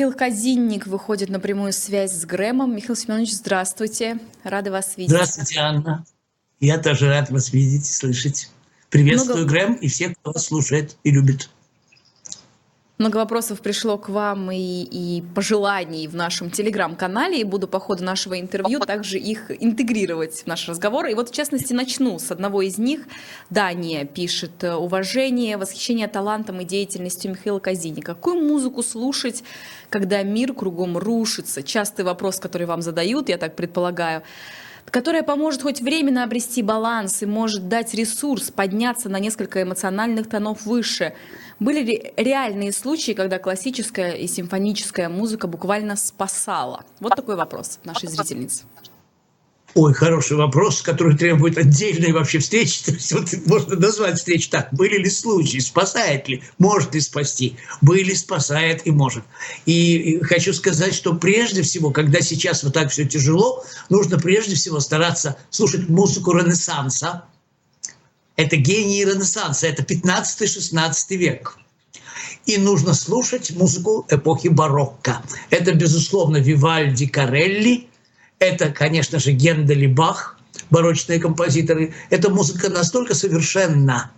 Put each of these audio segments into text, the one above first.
Михаил Казинник выходит на прямую связь с Грэмом. Михаил Семенович, здравствуйте. Рада вас видеть. Здравствуйте, Анна. Я тоже рад вас видеть и слышать. Приветствую, Много... Грэм, и всех, кто вас слушает и любит. Много вопросов пришло к вам и, и пожеланий в нашем телеграм-канале, и буду по ходу нашего интервью также их интегрировать в наш разговор. И вот, в частности, начну с одного из них. Дания пишет «Уважение, восхищение талантом и деятельностью Михаила Казини. Какую музыку слушать, когда мир кругом рушится?» Частый вопрос, который вам задают, я так предполагаю которая поможет хоть временно обрести баланс и может дать ресурс подняться на несколько эмоциональных тонов выше. Были ли реальные случаи, когда классическая и симфоническая музыка буквально спасала? Вот такой вопрос нашей зрительницы. Ой, хороший вопрос, который требует отдельной вообще встречи. То есть вот можно назвать встречу так. Были ли случаи, спасает ли, может ли спасти? Были, спасает и может. И хочу сказать, что прежде всего, когда сейчас вот так все тяжело, нужно прежде всего стараться слушать музыку Ренессанса. Это гении Ренессанса, это 15-16 век. И нужно слушать музыку эпохи барокко. Это, безусловно, Вивальди, Карелли – это, конечно же, Гендель и Бах, барочные композиторы. Эта музыка настолько совершенна,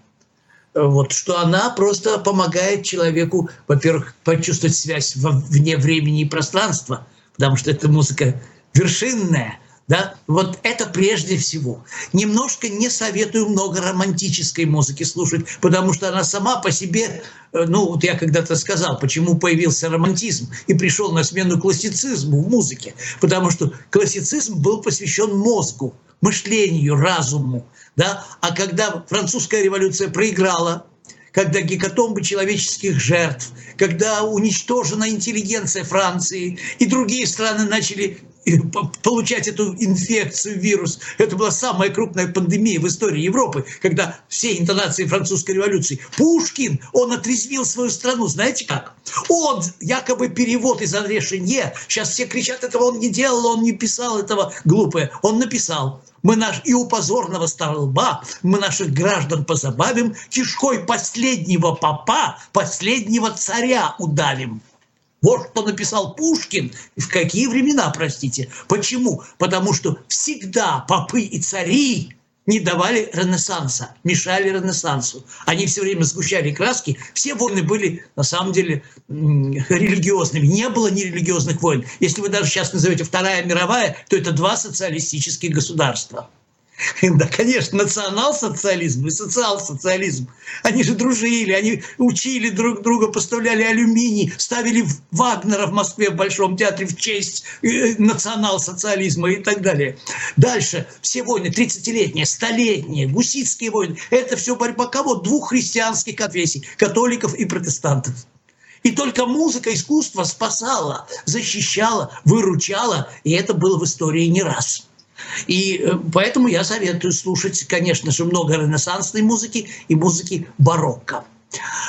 вот, что она просто помогает человеку, во-первых, почувствовать связь вне времени и пространства, потому что эта музыка вершинная, да? Вот это прежде всего. Немножко не советую много романтической музыки слушать, потому что она сама по себе, э, ну вот я когда-то сказал, почему появился романтизм и пришел на смену классицизму в музыке, потому что классицизм был посвящен мозгу, мышлению, разуму, да? А когда французская революция проиграла, когда гекатомбы человеческих жертв, когда уничтожена интеллигенция Франции и другие страны начали получать эту инфекцию, вирус. Это была самая крупная пандемия в истории Европы, когда все интонации французской революции. Пушкин, он отрезвил свою страну, знаете как? Он, якобы перевод из Андре Шенье, сейчас все кричат, этого он не делал, он не писал этого глупое. Он написал, мы наш и у позорного столба мы наших граждан позабавим, кишкой последнего папа, последнего царя удавим. Вот что написал Пушкин. В какие времена, простите. Почему? Потому что всегда попы и цари не давали Ренессанса, мешали Ренессансу. Они все время сгущали краски. Все войны были, на самом деле, религиозными. Не было нерелигиозных войн. Если вы даже сейчас назовете Вторая мировая, то это два социалистических государства. Да, конечно, национал-социализм и социал-социализм. Они же дружили, они учили друг друга, поставляли алюминий, ставили Вагнера в Москве в Большом театре в честь э, национал-социализма и так далее. Дальше все войны, 30-летние, столетние, гуситские войны, это все борьба кого? Двух христианских конфессий, католиков и протестантов. И только музыка, искусство спасала, защищала, выручала, и это было в истории не раз. И э, поэтому я советую слушать, конечно же, много ренессансной музыки и музыки барокко.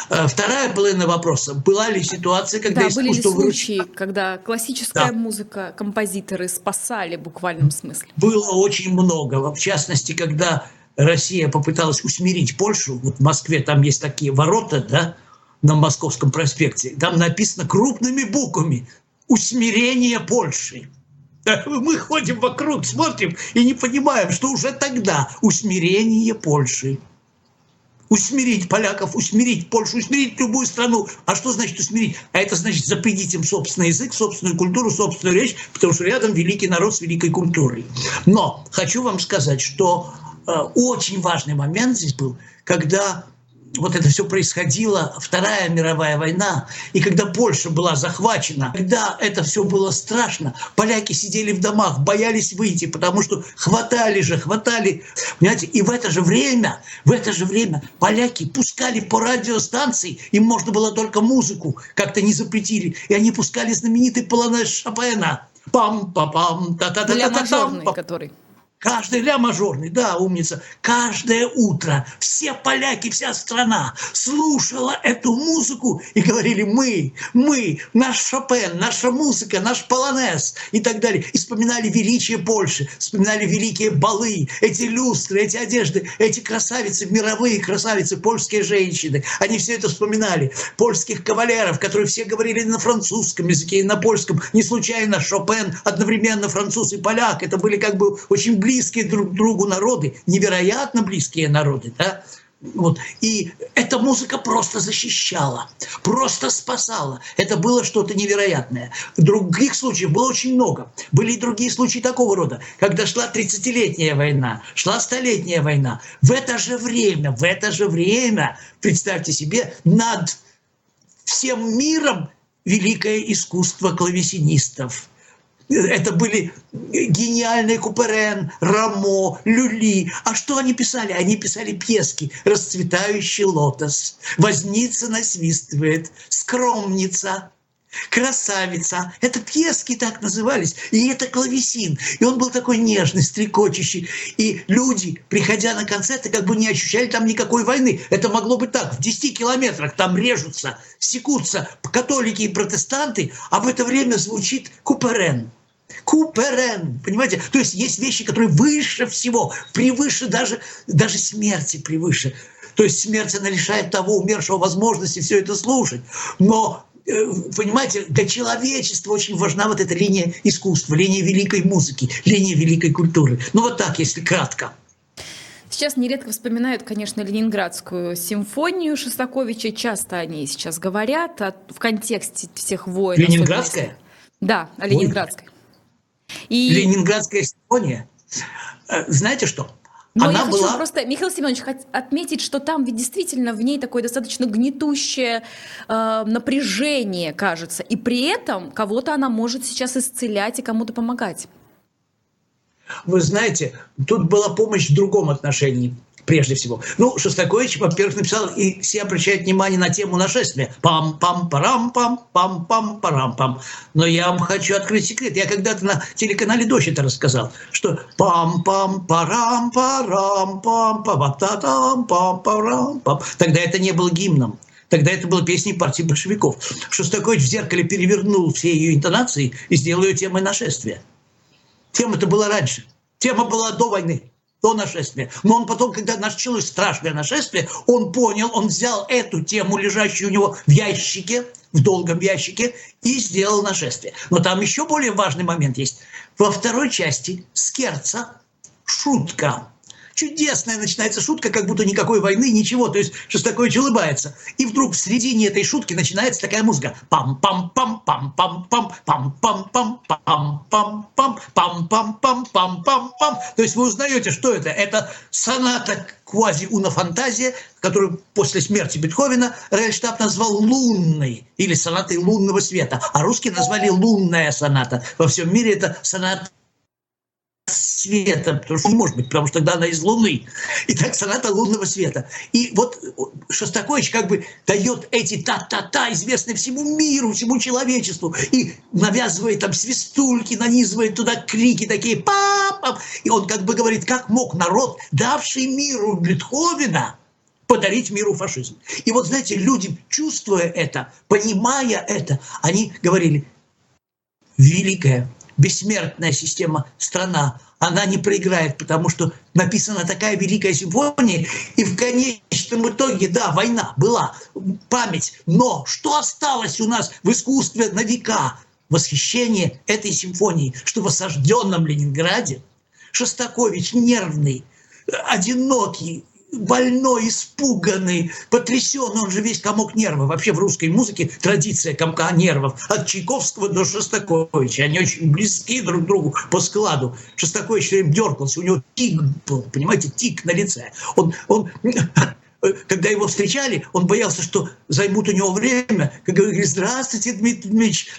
Э, вторая половина вопроса. Была ли ситуация, когда да, были ли случаи, когда классическая да. музыка, композиторы спасали в буквальном смысле? Было очень много. В частности, когда Россия попыталась усмирить Польшу, вот в Москве там есть такие ворота, да, на Московском проспекте, там написано крупными буквами «Усмирение Польши». Мы ходим вокруг, смотрим и не понимаем, что уже тогда усмирение Польши. Усмирить поляков, усмирить Польшу, усмирить любую страну. А что значит усмирить? А это значит запретить им собственный язык, собственную культуру, собственную речь, потому что рядом великий народ с великой культурой. Но хочу вам сказать, что э, очень важный момент здесь был, когда вот это все происходило, Вторая мировая война, и когда Польша была захвачена, когда это все было страшно, поляки сидели в домах, боялись выйти, потому что хватали же, хватали. Понимаете, и в это же время, в это же время поляки пускали по радиостанции, им можно было только музыку, как-то не запретили, и они пускали знаменитый полонез Шопена. Пам-па-пам, та-та-та-та-та-там. Который Каждый ля мажорный, да, умница. Каждое утро все поляки, вся страна слушала эту музыку и говорили мы, мы, наш Шопен, наша музыка, наш полонез и так далее. И вспоминали величие Польши, вспоминали великие балы, эти люстры, эти одежды, эти красавицы, мировые красавицы, польские женщины. Они все это вспоминали. Польских кавалеров, которые все говорили на французском языке и на польском. Не случайно Шопен одновременно француз и поляк. Это были как бы очень близкие близкие друг другу народы, невероятно близкие народы, да, вот. И эта музыка просто защищала, просто спасала. Это было что-то невероятное. Других случаев было очень много. Были и другие случаи такого рода, когда шла 30-летняя война, шла столетняя война. В это же время, в это же время, представьте себе, над всем миром великое искусство клавесинистов – это были гениальные Куперен, Рамо, Люли. А что они писали? Они писали пьески «Расцветающий лотос», «Возница насвистывает», «Скромница», красавица. Это пьески так назывались. И это клавесин. И он был такой нежный, стрекочущий. И люди, приходя на концерты, как бы не ощущали там никакой войны. Это могло быть так. В 10 километрах там режутся, секутся католики и протестанты, а в это время звучит Куперен. Куперен, понимаете? То есть есть вещи, которые выше всего, превыше даже, даже смерти превыше. То есть смерть, она лишает того умершего возможности все это слушать. Но Э, понимаете, для человечества очень важна вот эта линия искусства, линия великой музыки, линия великой культуры. Ну вот так, если кратко. Сейчас нередко вспоминают, конечно, Ленинградскую симфонию Шостаковича. Часто они сейчас говорят о, в контексте всех войн. Ленинградская? Да, о Ленинградской. И... Ленинградская симфония. Э, знаете что? Но она я была... хочу просто, Михаил Семенович, отметить, что там ведь действительно в ней такое достаточно гнетущее э, напряжение, кажется. И при этом кого-то она может сейчас исцелять и кому-то помогать. Вы знаете, тут была помощь в другом отношении прежде всего. Ну, Шостакович, во-первых, написал, и все обращают внимание на тему нашествия. Пам-пам-парам-пам, Но я вам хочу открыть секрет. Я когда-то на телеканале «Дождь» это рассказал, что пам-пам-парам-парам-пам-пам-пам-пам-пам. Тогда это не было гимном. Тогда это было песней партии большевиков. Шостакович в зеркале перевернул все ее интонации и сделал ее темой нашествия. Тема-то была раньше. Тема была до войны до нашествия. Но он потом, когда началось страшное нашествие, он понял, он взял эту тему, лежащую у него в ящике, в долгом ящике, и сделал нашествие. Но там еще более важный момент есть. Во второй части Скерца шутка Чудесная начинается шутка, как будто никакой войны, ничего. То есть Шостакович улыбается. И вдруг в середине этой шутки начинается такая музыка. Пам-пам-пам-пам-пам-пам, пам-пам-пам-пам-пам, пам-пам-пам-пам-пам-пам. То есть вы узнаете, что это? Это соната квази-уна фантазия, которую после смерти Бетховена Рельштаб назвал лунной или сонатой лунного света, а русские назвали лунная соната. Во всем мире это соната света, потому что не может быть, потому что тогда она из Луны. И так соната лунного света. И вот Шостакович как бы дает эти та-та-та, известные всему миру, всему человечеству, и навязывает там свистульки, нанизывает туда крики такие пап И он как бы говорит, как мог народ, давший миру Бетховена, подарить миру фашизм. И вот, знаете, люди, чувствуя это, понимая это, они говорили, великая бессмертная система страна, она не проиграет, потому что написана такая великая симфония, и в конечном итоге, да, война была, память, но что осталось у нас в искусстве на века? Восхищение этой симфонии, что в осажденном Ленинграде Шостакович нервный, одинокий, больной, испуганный, потрясенный, он же весь комок нервов. Вообще в русской музыке традиция комка нервов от Чайковского до Шостаковича. Они очень близки друг к другу по складу. Шостакович все время дергался, у него тик был, понимаете, тик на лице. Он, он когда его встречали, он боялся, что займут у него время. Как говорит, здравствуйте, Дмитрий Дмитриевич,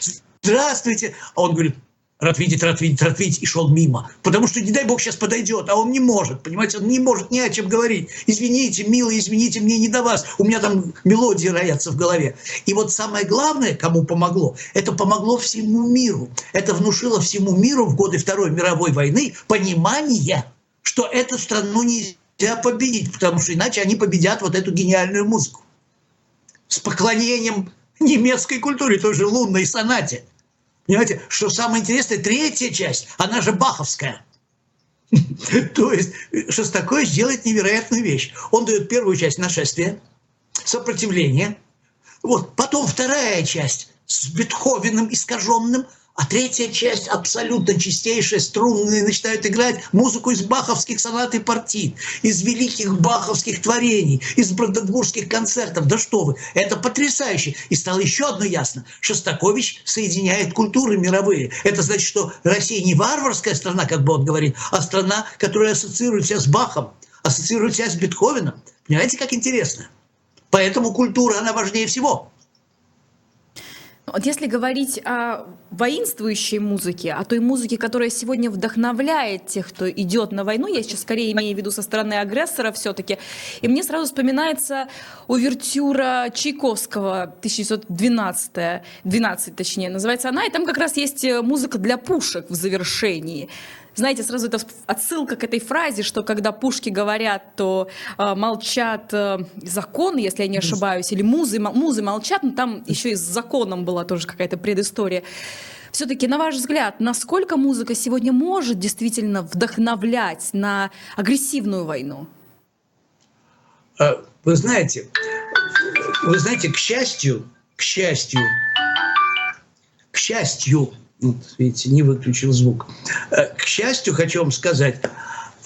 здравствуйте. А он говорит, рад видеть, рад видеть, рад видеть, и шел мимо. Потому что, не дай бог, сейчас подойдет, а он не может, понимаете, он не может ни о чем говорить. Извините, милый, извините, мне не до вас, у меня там мелодии роятся в голове. И вот самое главное, кому помогло, это помогло всему миру. Это внушило всему миру в годы Второй мировой войны понимание – что эту страну нельзя победить, потому что иначе они победят вот эту гениальную музыку. С поклонением немецкой культуре, той же лунной сонате. Понимаете, что самое интересное, третья часть, она же баховская. То есть Шостакович делает невероятную вещь. Он дает первую часть нашествия, сопротивление. Вот, потом вторая часть с Бетховеном искаженным – а третья часть абсолютно чистейшая, струнные, начинают играть музыку из баховских сонат и партий, из великих баховских творений, из бранденбургских концертов. Да что вы, это потрясающе. И стало еще одно ясно. Шостакович соединяет культуры мировые. Это значит, что Россия не варварская страна, как бы он говорит, а страна, которая ассоциирует себя с Бахом, ассоциирует себя с Бетховеном. Понимаете, как интересно? Поэтому культура, она важнее всего. Вот если говорить о воинствующей музыке, о той музыке, которая сегодня вдохновляет тех, кто идет на войну, я сейчас скорее имею в виду со стороны агрессора все-таки, и мне сразу вспоминается увертюра Чайковского 1912, 12 точнее, называется она, и там как раз есть музыка для пушек в завершении знаете, сразу это отсылка к этой фразе, что когда пушки говорят, то э, молчат э, законы, если я не ошибаюсь, или музы, музы молчат, но там еще и с законом была тоже какая-то предыстория. Все-таки, на ваш взгляд, насколько музыка сегодня может действительно вдохновлять на агрессивную войну? А, вы знаете, вы знаете, к счастью, к счастью, к счастью, вот, видите, не выключил звук. Э, к счастью, хочу вам сказать,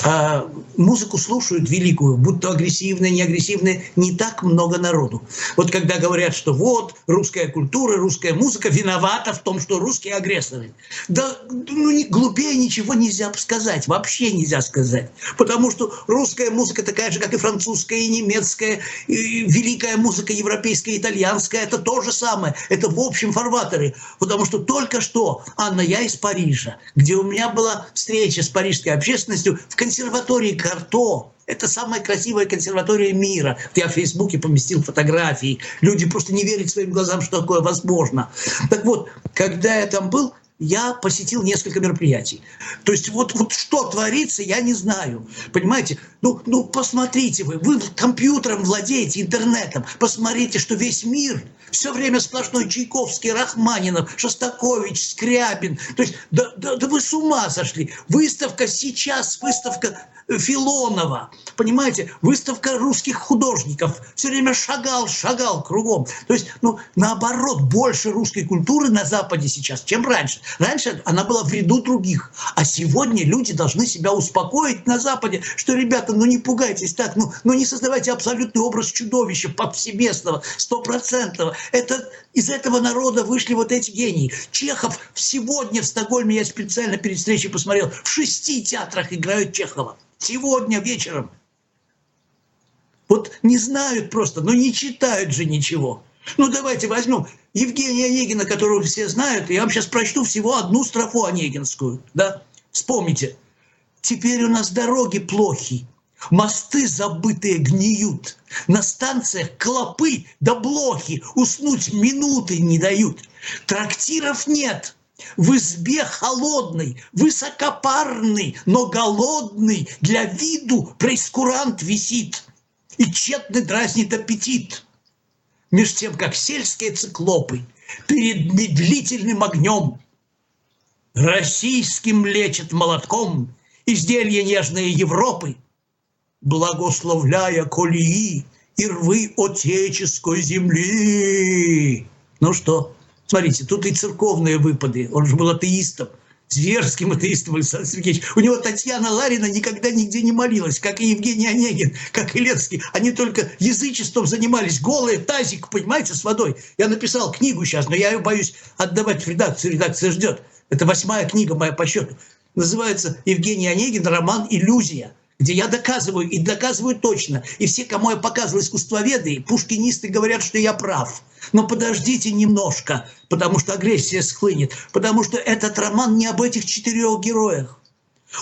а музыку слушают великую, будь то агрессивная, не агрессивная, не так много народу. Вот когда говорят, что вот русская культура, русская музыка виновата в том, что русские агрессоры. Да ну, глупее ничего нельзя сказать, вообще нельзя сказать. Потому что русская музыка такая же, как и французская, и немецкая, и великая музыка европейская, итальянская, это то же самое. Это в общем фарватере. Потому что только что, Анна, я из Парижа, где у меня была встреча с парижской общественностью в консерватории Карто. Это самая красивая консерватория мира. Я в Фейсбуке поместил фотографии. Люди просто не верят своим глазам, что такое возможно. Так вот, когда я там был, я посетил несколько мероприятий. То есть вот, вот что творится, я не знаю. Понимаете? Ну, ну посмотрите вы, вы компьютером владеете, интернетом. Посмотрите, что весь мир все время сплошной Чайковский, Рахманинов, Шостакович, Скрябин. То есть да, да, да вы с ума сошли. Выставка сейчас, выставка Филонова, понимаете, выставка русских художников, все время шагал, шагал кругом. То есть, ну, наоборот, больше русской культуры на Западе сейчас, чем раньше. Раньше она была в ряду других, а сегодня люди должны себя успокоить на Западе, что, ребята, ну не пугайтесь так, ну, ну не создавайте абсолютный образ чудовища повсеместного, стопроцентного. Это из этого народа вышли вот эти гении. Чехов сегодня в Стокгольме, я специально перед встречей посмотрел, в шести театрах играют Чехова. Сегодня вечером. Вот не знают просто, но не читают же ничего. Ну, давайте возьмем Евгения Онегина, которого все знают. Я вам сейчас прочту всего одну строфу Онегинскую. Да? Вспомните. Теперь у нас дороги плохи, мосты забытые гниют, на станциях клопы да блохи уснуть минуты не дают. Трактиров нет, в избе холодный, высокопарный, но голодный, для виду прескурант висит, и тщетно дразнит аппетит. Меж тем, как сельские циклопы перед медлительным огнем российским лечат молотком изделия нежные Европы, благословляя колеи и рвы отеческой земли. Ну что, Смотрите, тут и церковные выпады. Он же был атеистом, зверским атеистом Александр Сергеевич. У него Татьяна Ларина никогда нигде не молилась, как и Евгений Онегин, как и Ленский. Они только язычеством занимались. Голые, тазик, понимаете, с водой. Я написал книгу сейчас, но я ее боюсь отдавать в редакцию. Редакция ждет. Это восьмая книга моя по счету. Называется «Евгений Онегин. Роман «Иллюзия» где я доказываю, и доказываю точно. И все, кому я показывал искусствоведы, пушкинисты говорят, что я прав. Но подождите немножко, потому что агрессия схлынет. Потому что этот роман не об этих четырех героях.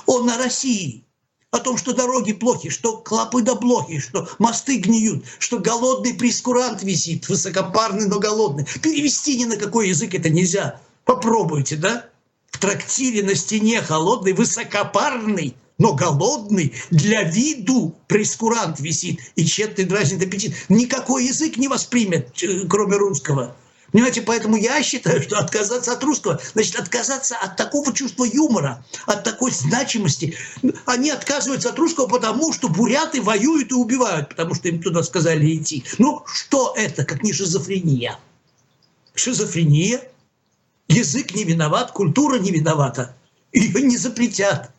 Он о России. О том, что дороги плохи, что клопы да плохи, что мосты гниют, что голодный прескурант висит, высокопарный, но голодный. Перевести ни на какой язык это нельзя. Попробуйте, да? В трактире на стене холодный, высокопарный – но голодный, для виду прескурант висит и тщетный дразнит аппетит. Никакой язык не воспримет, э, кроме русского. Понимаете, поэтому я считаю, что отказаться от русского, значит, отказаться от такого чувства юмора, от такой значимости. Они отказываются от русского, потому что буряты воюют и убивают, потому что им туда сказали идти. Ну, что это, как не шизофрения? Шизофрения. Язык не виноват, культура не виновата. Ее не запретят.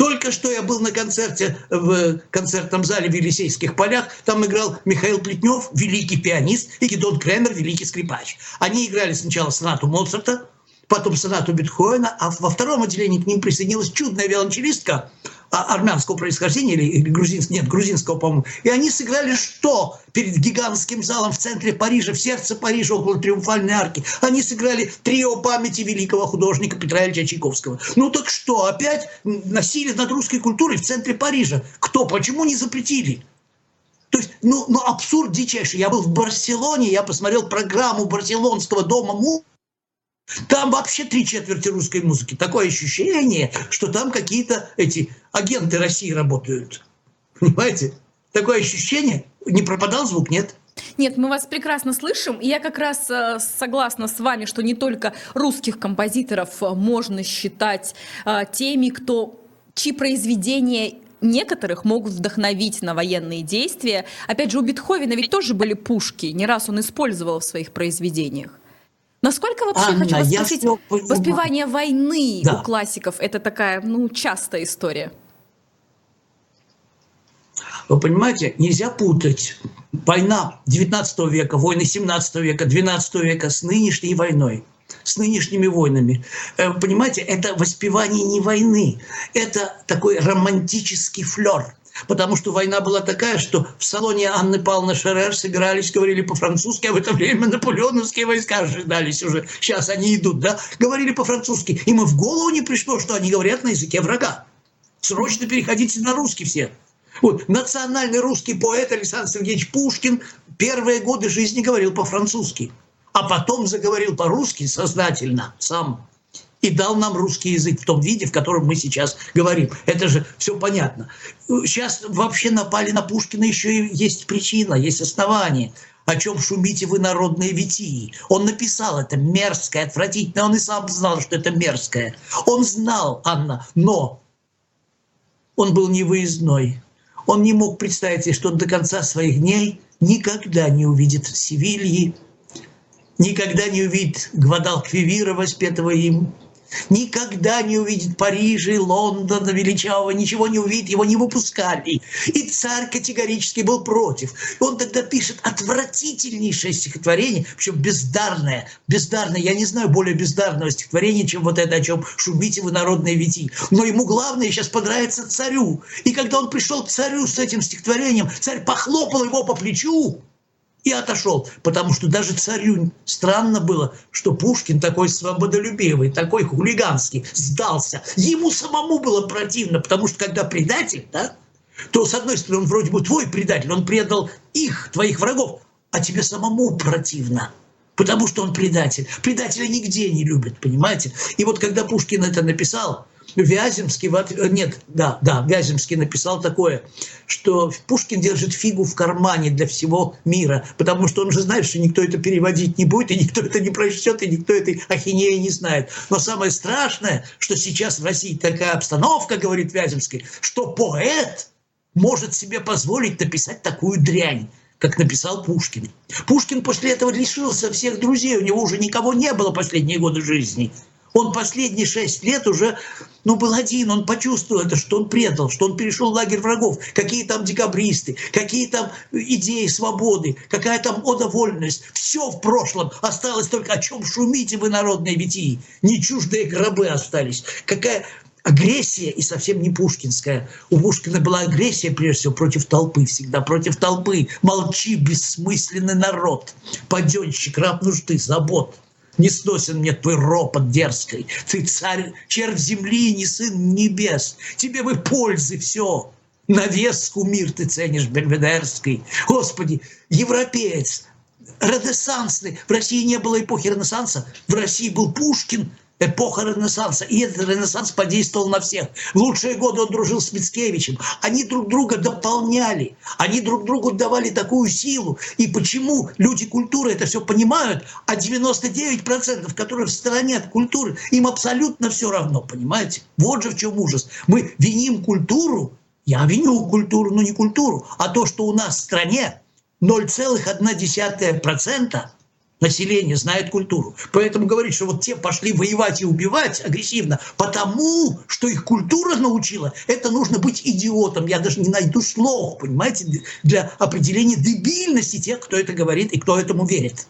Только что я был на концерте в концертном зале в Елисейских полях. Там играл Михаил Плетнев, великий пианист, и Гедон Кремер, великий скрипач. Они играли сначала сонату Моцарта, потом сонату Бетховена, а во втором отделении к ним присоединилась чудная виолончелистка армянского происхождения или, или грузинского, нет, грузинского, по-моему. И они сыграли что перед гигантским залом в центре Парижа, в сердце Парижа, около Триумфальной арки? Они сыграли трио памяти великого художника Петра Ильича Чайковского. Ну так что, опять насилие над русской культурой в центре Парижа? Кто, почему не запретили? То есть, ну, ну абсурд дичайший. Я был в Барселоне, я посмотрел программу Барселонского дома там вообще три четверти русской музыки. Такое ощущение, что там какие-то эти агенты России работают. Понимаете? Такое ощущение. Не пропадал звук, нет? Нет, мы вас прекрасно слышим. И я как раз э, согласна с вами, что не только русских композиторов э, можно считать э, теми, кто чьи произведения некоторых могут вдохновить на военные действия. Опять же, у Бетховена ведь тоже были пушки, не раз он использовал в своих произведениях. Насколько вообще, Анна, хочу вас спросить, воспевание войны Да. у классиков – это такая, ну, частая история. Вы понимаете, нельзя путать война 19 века, войны 17 века, 12 века с нынешней войной с нынешними войнами. Э, Понимаете, это воспевание не войны, это такой романтический флер. Потому что война была такая, что в салоне Анны Павловны Шерер собирались, говорили по-французски, а в это время наполеоновские войска ожидались уже. Сейчас они идут, да? Говорили по-французски. Им и в голову не пришло, что они говорят на языке врага. Срочно переходите на русский все. Вот, национальный русский поэт Александр Сергеевич Пушкин первые годы жизни говорил по-французски, а потом заговорил по-русски сознательно сам и дал нам русский язык в том виде, в котором мы сейчас говорим. Это же все понятно. Сейчас вообще напали на Пушкина еще и есть причина, есть основание. О чем шумите вы, народные витии? Он написал это мерзкое, отвратительное. Он и сам знал, что это мерзкое. Он знал, Анна, но он был невыездной. Он не мог представить себе, что он до конца своих дней никогда не увидит Севильи, никогда не увидит Гвадалквивира, воспетого им, никогда не увидит Парижа и Лондона величавого, ничего не увидит, его не выпускали. И царь категорически был против. И он тогда пишет отвратительнейшее стихотворение, причем бездарное, бездарное. Я не знаю более бездарного стихотворения, чем вот это, о чем шумите вы, народные вити. Но ему главное сейчас понравится царю. И когда он пришел к царю с этим стихотворением, царь похлопал его по плечу, и отошел. Потому что даже царю странно было, что Пушкин такой свободолюбивый, такой хулиганский, сдался. Ему самому было противно, потому что когда предатель, да, то, с одной стороны, он вроде бы твой предатель, он предал их, твоих врагов, а тебе самому противно. Потому что он предатель. Предателя нигде не любят, понимаете? И вот когда Пушкин это написал, Вяземский, от- нет, да, да, Вяземский написал такое, что Пушкин держит фигу в кармане для всего мира, потому что он же знает, что никто это переводить не будет, и никто это не прочтет, и никто этой ахинеи не знает. Но самое страшное, что сейчас в России такая обстановка, говорит Вяземский, что поэт может себе позволить написать такую дрянь как написал Пушкин. Пушкин после этого лишился всех друзей, у него уже никого не было последние годы жизни. Он последние шесть лет уже, ну, был один, он почувствовал это, что он предал, что он перешел в лагерь врагов, какие там декабристы, какие там идеи свободы, какая там одовольность. Все в прошлом, осталось только о чем шумите вы, народные витии. Не чуждые гробы остались. Какая агрессия и совсем не пушкинская. У Пушкина была агрессия, прежде всего, против толпы всегда, против толпы. Молчи, бессмысленный народ, паденщик, раб нужды, забот. Не сносен мне твой ропот дерзкой. Ты царь, червь земли, не сын небес. Тебе бы пользы все. Навеску мир ты ценишь бельведерский. Господи, европеец, ренессансный. В России не было эпохи Ренессанса. В России был Пушкин, эпоха Ренессанса. И этот Ренессанс подействовал на всех. В лучшие годы он дружил с Мицкевичем. Они друг друга дополняли. Они друг другу давали такую силу. И почему люди культуры это все понимают, а 99%, которые в стороне от культуры, им абсолютно все равно, понимаете? Вот же в чем ужас. Мы виним культуру, я виню культуру, но не культуру, а то, что у нас в стране 0,1% население знает культуру. Поэтому говорить, что вот те пошли воевать и убивать агрессивно, потому что их культура научила, это нужно быть идиотом. Я даже не найду слов, понимаете, для определения дебильности тех, кто это говорит и кто этому верит.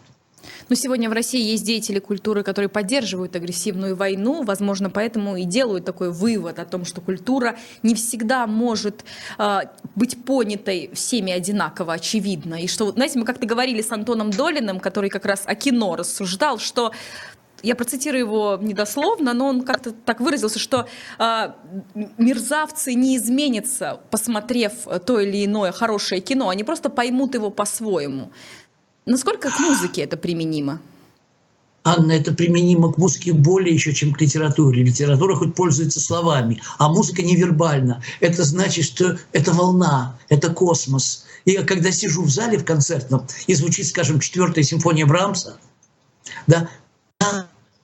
Но сегодня в России есть деятели культуры, которые поддерживают агрессивную войну. Возможно, поэтому и делают такой вывод о том, что культура не всегда может э, быть понятой всеми одинаково, очевидно. И что, знаете, мы как-то говорили с Антоном Долиным, который как раз о кино рассуждал, что я процитирую его недословно, но он как-то так выразился, что э, мерзавцы не изменятся, посмотрев то или иное хорошее кино, они просто поймут его по-своему. Насколько к музыке это применимо? Анна, это применимо к музыке более еще, чем к литературе. Литература хоть пользуется словами, а музыка невербальна. Это значит, что это волна, это космос. И я когда сижу в зале в концертном, и звучит, скажем, четвертая симфония Брамса, да,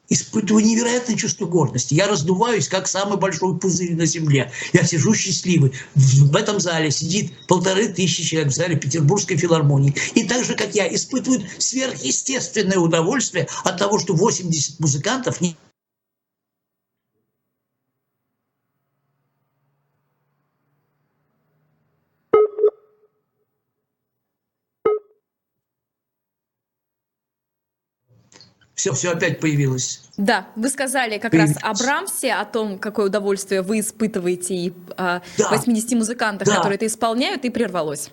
испытываю невероятное чувство гордости. Я раздуваюсь, как самый большой пузырь на земле. Я сижу счастливый. В этом зале сидит полторы тысячи человек в зале Петербургской филармонии. И так же, как я, испытывают сверхъестественное удовольствие от того, что 80 музыкантов все, все опять появилось. Да, вы сказали как появилось. раз о Брамсе, о том, какое удовольствие вы испытываете и о да. 80 музыкантах, да. которые это исполняют, и прервалось.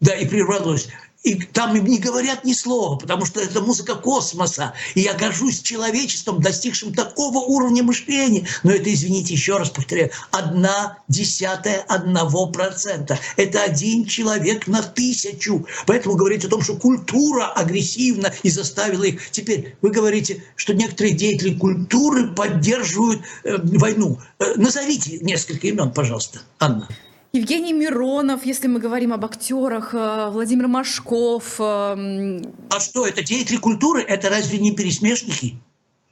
Да, и прервалось. И там им не говорят ни слова, потому что это музыка космоса. И я горжусь человечеством, достигшим такого уровня мышления. Но это, извините, еще раз повторяю, одна десятая одного процента. Это один человек на тысячу. Поэтому говорить о том, что культура агрессивна и заставила их. Теперь вы говорите, что некоторые деятели культуры поддерживают э, войну. Э, назовите несколько имен, пожалуйста, Анна. Евгений Миронов, если мы говорим об актерах, э, Владимир Машков. Э, а что, это деятели культуры? Это разве не пересмешники?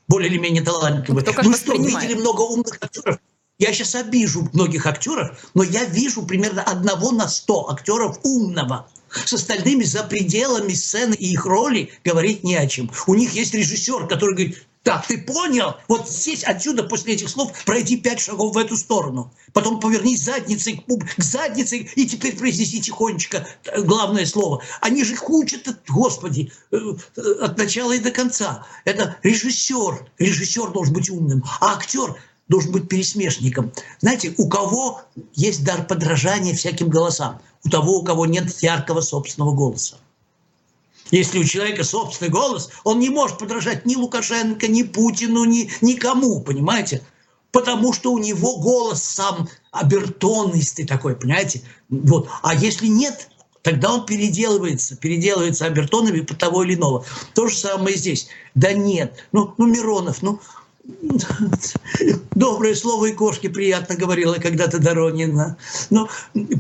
Более или менее талантливые. Ну что, видели много умных актеров? Я сейчас обижу многих актеров, но я вижу примерно одного на сто актеров умного. С остальными за пределами сцены и их роли говорить не о чем. У них есть режиссер, который говорит, так, ты понял? Вот здесь, отсюда, после этих слов, пройди пять шагов в эту сторону. Потом повернись задницей к, к заднице и теперь произнеси тихонечко э, главное слово. Они же учат, господи, э, э, от начала и до конца. Это режиссер. Режиссер должен быть умным, а актер должен быть пересмешником. Знаете, у кого есть дар подражания всяким голосам? У того, у кого нет яркого собственного голоса. Если у человека собственный голос, он не может подражать ни Лукашенко, ни Путину, ни никому, понимаете? Потому что у него голос сам обертонистый такой, понимаете? Вот. А если нет, тогда он переделывается, переделывается обертонами по того или иного. То же самое здесь. Да нет, ну, ну Миронов, ну, Доброе слово и кошке приятно говорила когда-то Доронина. Но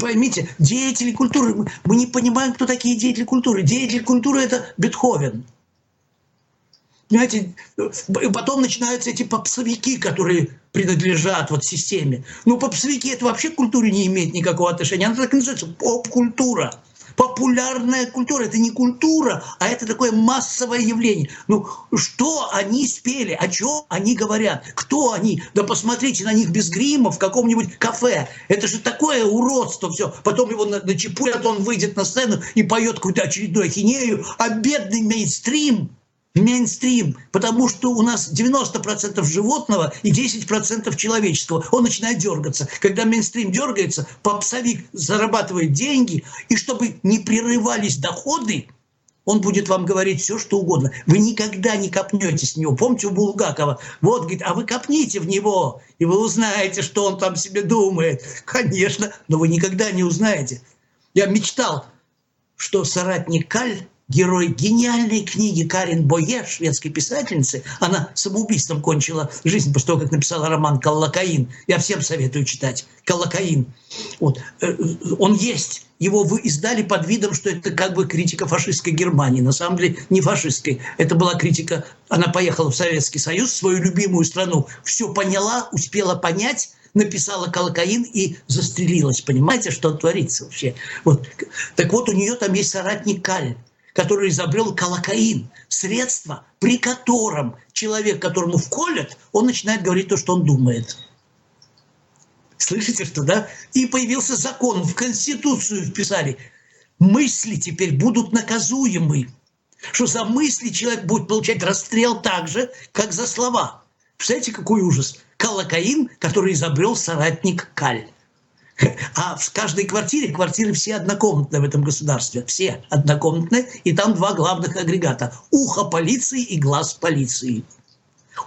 поймите, деятели культуры, мы не понимаем, кто такие деятели культуры. Деятель культуры – это Бетховен. Понимаете, потом начинаются эти попсовики, которые принадлежат вот системе. Ну, попсовики – это вообще к культуре не имеет никакого отношения. Она так и называется – поп-культура. Популярная культура – это не культура, а это такое массовое явление. Ну, что они спели, о чем они говорят, кто они? Да посмотрите на них без грима в каком-нибудь кафе. Это же такое уродство все. Потом его начепурят, он выйдет на сцену и поет какую-то очередную хинею, а бедный мейнстрим – мейнстрим, потому что у нас 90% животного и 10% человеческого. Он начинает дергаться. Когда мейнстрим дергается, попсовик зарабатывает деньги, и чтобы не прерывались доходы, он будет вам говорить все, что угодно. Вы никогда не копнете с него. Помните у Булгакова? Вот, говорит, а вы копните в него, и вы узнаете, что он там себе думает. Конечно, но вы никогда не узнаете. Я мечтал, что соратник Каль герой гениальной книги Карин Бое, шведской писательницы. Она самоубийством кончила жизнь после того, как написала роман «Каллакаин». Я всем советую читать. «Каллакаин». Вот. Э, он есть. Его вы издали под видом, что это как бы критика фашистской Германии. На самом деле не фашистской. Это была критика... Она поехала в Советский Союз, свою любимую страну. Все поняла, успела понять, написала колокаин и застрелилась. Понимаете, что творится вообще? Вот. Так вот, у нее там есть соратник Каль который изобрел колокаин, средство, при котором человек, которому вколят, он начинает говорить то, что он думает. Слышите, что, да? И появился закон, в Конституцию вписали. Мысли теперь будут наказуемы. Что за мысли человек будет получать расстрел так же, как за слова. Представляете, какой ужас? Колокаин, который изобрел соратник Каль. А в каждой квартире, квартиры все однокомнатные в этом государстве, все однокомнатные, и там два главных агрегата. Ухо полиции и глаз полиции.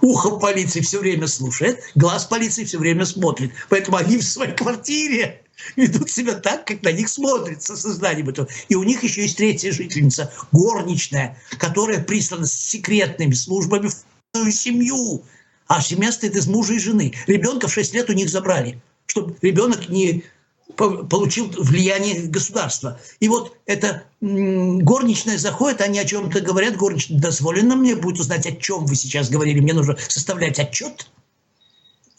Ухо полиции все время слушает, глаз полиции все время смотрит. Поэтому они в своей квартире ведут себя так, как на них смотрится сознанием этого. И у них еще есть третья жительница, горничная, которая прислана с секретными службами в семью. А семья стоит из мужа и жены. Ребенка в 6 лет у них забрали чтобы ребенок не получил влияние государства. И вот это горничная заходит, они о чем-то говорят, горничная, дозволено мне будет узнать, о чем вы сейчас говорили, мне нужно составлять отчет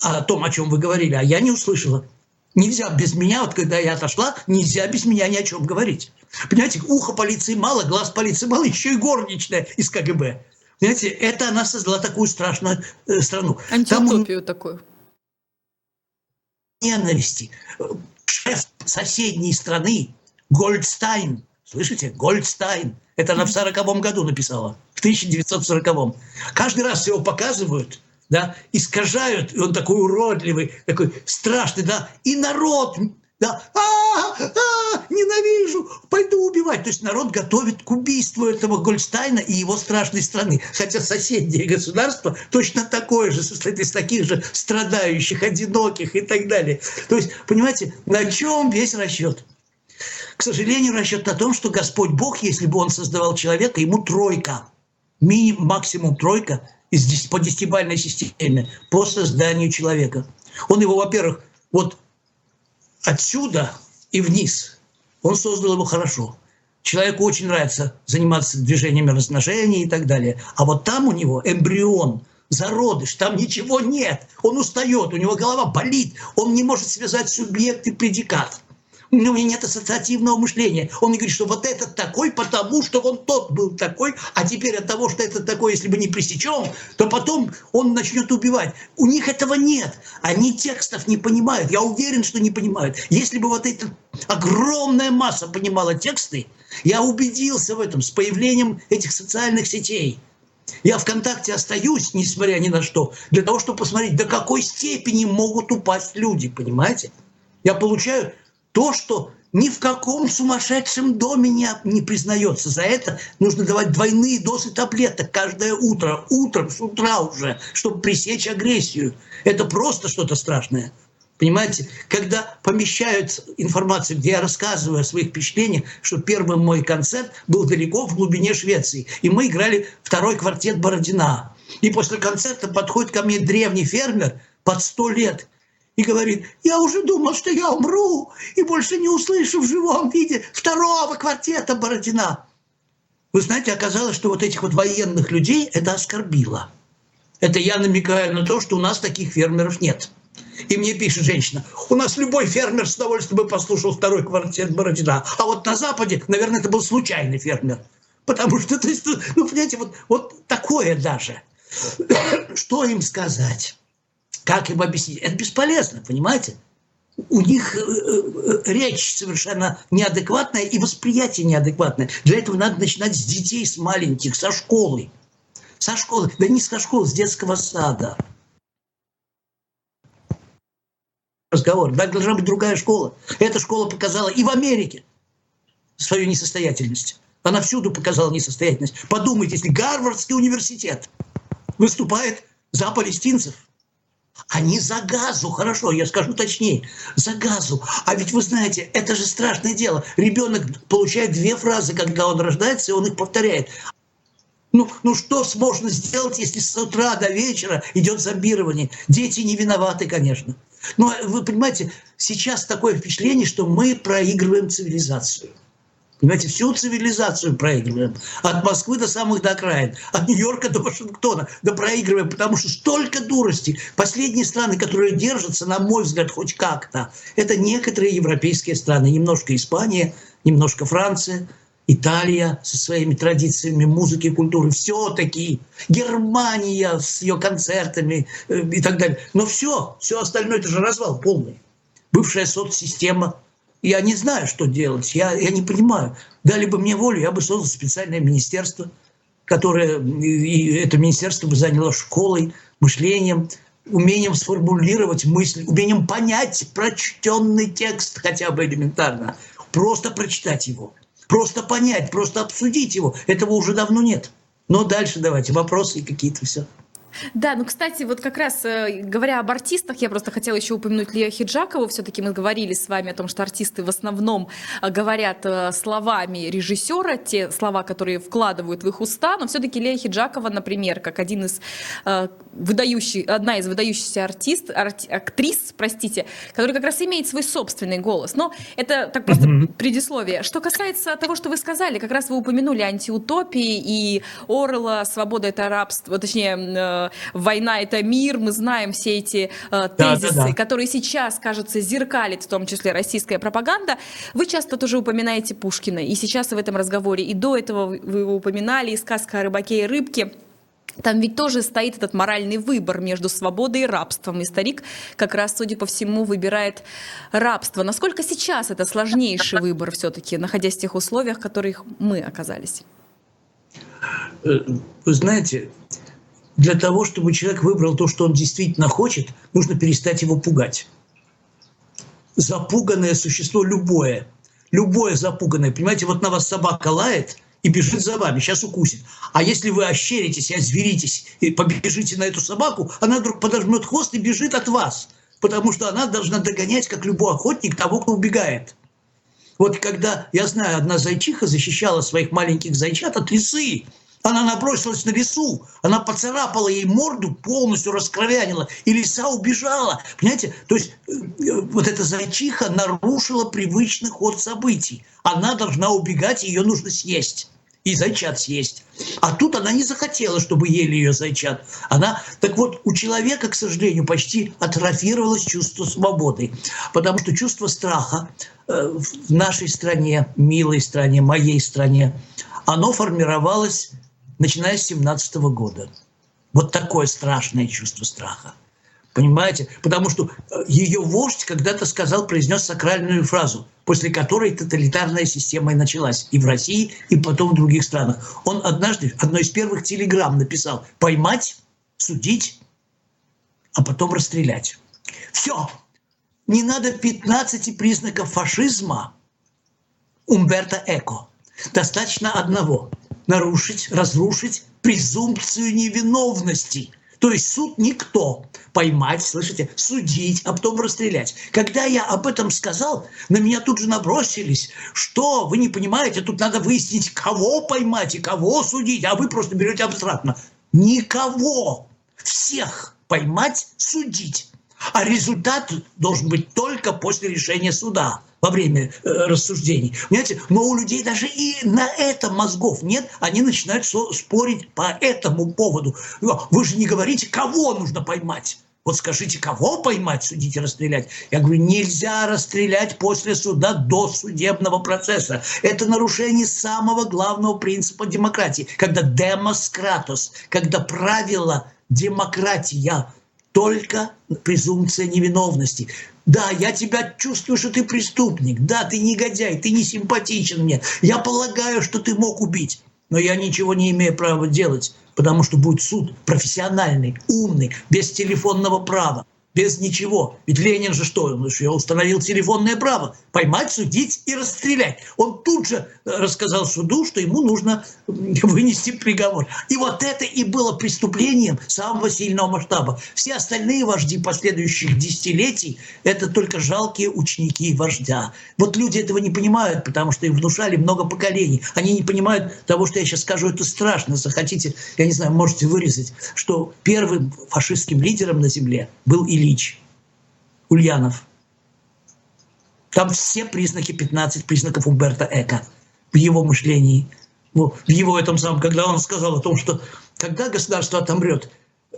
о том, о чем вы говорили, а я не услышала. Нельзя без меня, вот когда я отошла, нельзя без меня ни о чем говорить. Понимаете, ухо полиции мало, глаз полиции мало, еще и горничная из КГБ. Понимаете, это она создала такую страшную э, страну. Антиутопию Там, такую ненависти. Шеф соседней страны Гольдстайн, слышите, Гольдстайн, это она в сороковом году написала, в 1940-м. Каждый раз его показывают, да, искажают, и он такой уродливый, такой страшный, да, и народ да, а, а, ненавижу, пойду убивать. То есть народ готовит к убийству этого Гольдстайна и его страшной страны. Хотя соседнее государство точно такое же, состоит из таких же страдающих, одиноких и так далее. То есть, понимаете, на чем весь расчет? К сожалению, расчет на том, что Господь Бог, если бы Он создавал человека, ему тройка, минимум, максимум тройка из, по десятибальной системе по созданию человека. Он его, во-первых, вот отсюда и вниз. Он создал его хорошо. Человеку очень нравится заниматься движениями размножения и так далее. А вот там у него эмбрион, зародыш, там ничего нет. Он устает, у него голова болит, он не может связать субъект и предикат у него нет ассоциативного мышления. Он не говорит, что вот этот такой, потому что он тот был такой, а теперь от того, что этот такой, если бы не пресечем, то потом он начнет убивать. У них этого нет. Они текстов не понимают. Я уверен, что не понимают. Если бы вот эта огромная масса понимала тексты, я убедился в этом с появлением этих социальных сетей. Я ВКонтакте остаюсь, несмотря ни на что, для того, чтобы посмотреть, до какой степени могут упасть люди, понимаете? Я получаю то, что ни в каком сумасшедшем доме не, не признается. За это нужно давать двойные дозы таблеток каждое утро, утром, с утра уже, чтобы пресечь агрессию. Это просто что-то страшное. Понимаете, когда помещают информацию, где я рассказываю о своих впечатлениях, что первый мой концерт был далеко в глубине Швеции, и мы играли второй квартет Бородина. И после концерта подходит ко мне древний фермер под сто лет и говорит, я уже думал, что я умру и больше не услышу в живом виде второго квартета Бородина. Вы знаете, оказалось, что вот этих вот военных людей это оскорбило. Это я намекаю на то, что у нас таких фермеров нет. И мне пишет женщина, у нас любой фермер с удовольствием бы послушал второй квартет Бородина. А вот на Западе, наверное, это был случайный фермер. Потому что, то есть, ну, понимаете, вот, вот такое даже. Что им сказать? Как им объяснить? Это бесполезно, понимаете? У них э, э, речь совершенно неадекватная и восприятие неадекватное. Для этого надо начинать с детей, с маленьких, со школы. Со школы, да не со школы, с детского сада. Разговор. Да, должна быть другая школа. Эта школа показала и в Америке свою несостоятельность. Она всюду показала несостоятельность. Подумайте, если Гарвардский университет выступает за палестинцев – Они за газу, хорошо, я скажу точнее, за газу. А ведь вы знаете, это же страшное дело. Ребенок получает две фразы, когда он рождается, и он их повторяет. Ну, ну что можно сделать, если с утра до вечера идет зомбирование? Дети не виноваты, конечно. Но вы понимаете, сейчас такое впечатление, что мы проигрываем цивилизацию. Понимаете, всю цивилизацию проигрываем. От Москвы до самых до окраин. От Нью-Йорка до Вашингтона. Да проигрываем, потому что столько дурости. Последние страны, которые держатся, на мой взгляд, хоть как-то, это некоторые европейские страны. Немножко Испания, немножко Франция, Италия со своими традициями музыки культуры. Все-таки Германия с ее концертами э, и так далее. Но все, все остальное это же развал полный. Бывшая соцсистема – я не знаю, что делать, я, я не понимаю. Дали бы мне волю, я бы создал специальное министерство, которое, и это министерство бы заняло школой, мышлением, умением сформулировать мысль, умением понять прочтенный текст хотя бы элементарно, просто прочитать его, просто понять, просто обсудить его. Этого уже давно нет. Но дальше давайте вопросы какие-то все. Да, ну, кстати, вот как раз э, говоря об артистах, я просто хотела еще упомянуть Лео Хиджакову. Все-таки мы говорили с вами о том, что артисты в основном э, говорят э, словами режиссера, те слова, которые вкладывают в их уста, но все-таки Лея Хиджакова, например, как один из выдающих, одна из выдающихся артист, арти, актрис, простите, которая как раз имеет свой собственный голос. Но это так просто mm-hmm. предисловие. Что касается того, что вы сказали, как раз вы упомянули антиутопии и Орла «Свобода – это рабство», точнее, война это мир, мы знаем все эти э, тезисы, да, да, да. которые сейчас, кажется, зеркалит в том числе российская пропаганда. Вы часто тоже упоминаете Пушкина, и сейчас в этом разговоре, и до этого вы его упоминали, и сказка о рыбаке и рыбке. Там ведь тоже стоит этот моральный выбор между свободой и рабством. И старик как раз, судя по всему, выбирает рабство. Насколько сейчас это сложнейший выбор все-таки, находясь в тех условиях, в которых мы оказались? Э, вы знаете, для того, чтобы человек выбрал то, что он действительно хочет, нужно перестать его пугать. Запуганное существо любое, любое запуганное, понимаете, вот на вас собака лает и бежит за вами, сейчас укусит. А если вы ощеритесь, озверитесь и побежите на эту собаку, она вдруг подожмет хвост и бежит от вас, потому что она должна догонять, как любой охотник, того, кто убегает. Вот когда, я знаю, одна зайчиха защищала своих маленьких зайчат от лисы, она набросилась на лесу, она поцарапала ей морду, полностью раскровянила, и лиса убежала. Понимаете? То есть э, э, вот эта зайчиха нарушила привычный ход событий. Она должна убегать, ее нужно съесть. И зайчат съесть. А тут она не захотела, чтобы ели ее зайчат. Она, так вот, у человека, к сожалению, почти атрофировалось чувство свободы. Потому что чувство страха э, в нашей стране, милой стране, моей стране, оно формировалось начиная с 17 года. Вот такое страшное чувство страха. Понимаете? Потому что э, ее вождь когда-то сказал, произнес сакральную фразу, после которой тоталитарная система и началась и в России, и потом в других странах. Он однажды, одной из первых телеграмм написал «поймать, судить, а потом расстрелять». Все. Не надо 15 признаков фашизма Умберто Эко. Достаточно одного – нарушить, разрушить презумпцию невиновности. То есть суд никто. Поймать, слышите, судить, а потом расстрелять. Когда я об этом сказал, на меня тут же набросились. Что, вы не понимаете, тут надо выяснить, кого поймать и кого судить, а вы просто берете абстрактно. Никого. Всех поймать, судить. А результат должен быть только после решения суда во время э, рассуждений. Понимаете? Но у людей даже и на это мозгов нет. Они начинают спорить по этому поводу. Вы же не говорите, кого нужно поймать. Вот скажите, кого поймать, судить и расстрелять? Я говорю, нельзя расстрелять после суда до судебного процесса. Это нарушение самого главного принципа демократии. Когда демоскратос, когда правило демократия только презумпция невиновности. Да, я тебя чувствую, что ты преступник. Да, ты негодяй, ты не симпатичен мне. Я полагаю, что ты мог убить. Но я ничего не имею права делать, потому что будет суд профессиональный, умный, без телефонного права. Без ничего. Ведь Ленин же что? Он еще установил телефонное право. Поймать, судить и расстрелять. Он тут же э, рассказал суду, что ему нужно вынести приговор. И вот это и было преступлением самого сильного масштаба. Все остальные вожди последующих десятилетий – это только жалкие ученики вождя. Вот люди этого не понимают, потому что им внушали много поколений. Они не понимают того, что я сейчас скажу, это страшно. Захотите, я не знаю, можете вырезать, что первым фашистским лидером на земле был Ильич Ильич Ульянов. Там все признаки, 15 признаков Умберта Эка в его мышлении, в его этом самом, когда он сказал о том, что когда государство отомрет,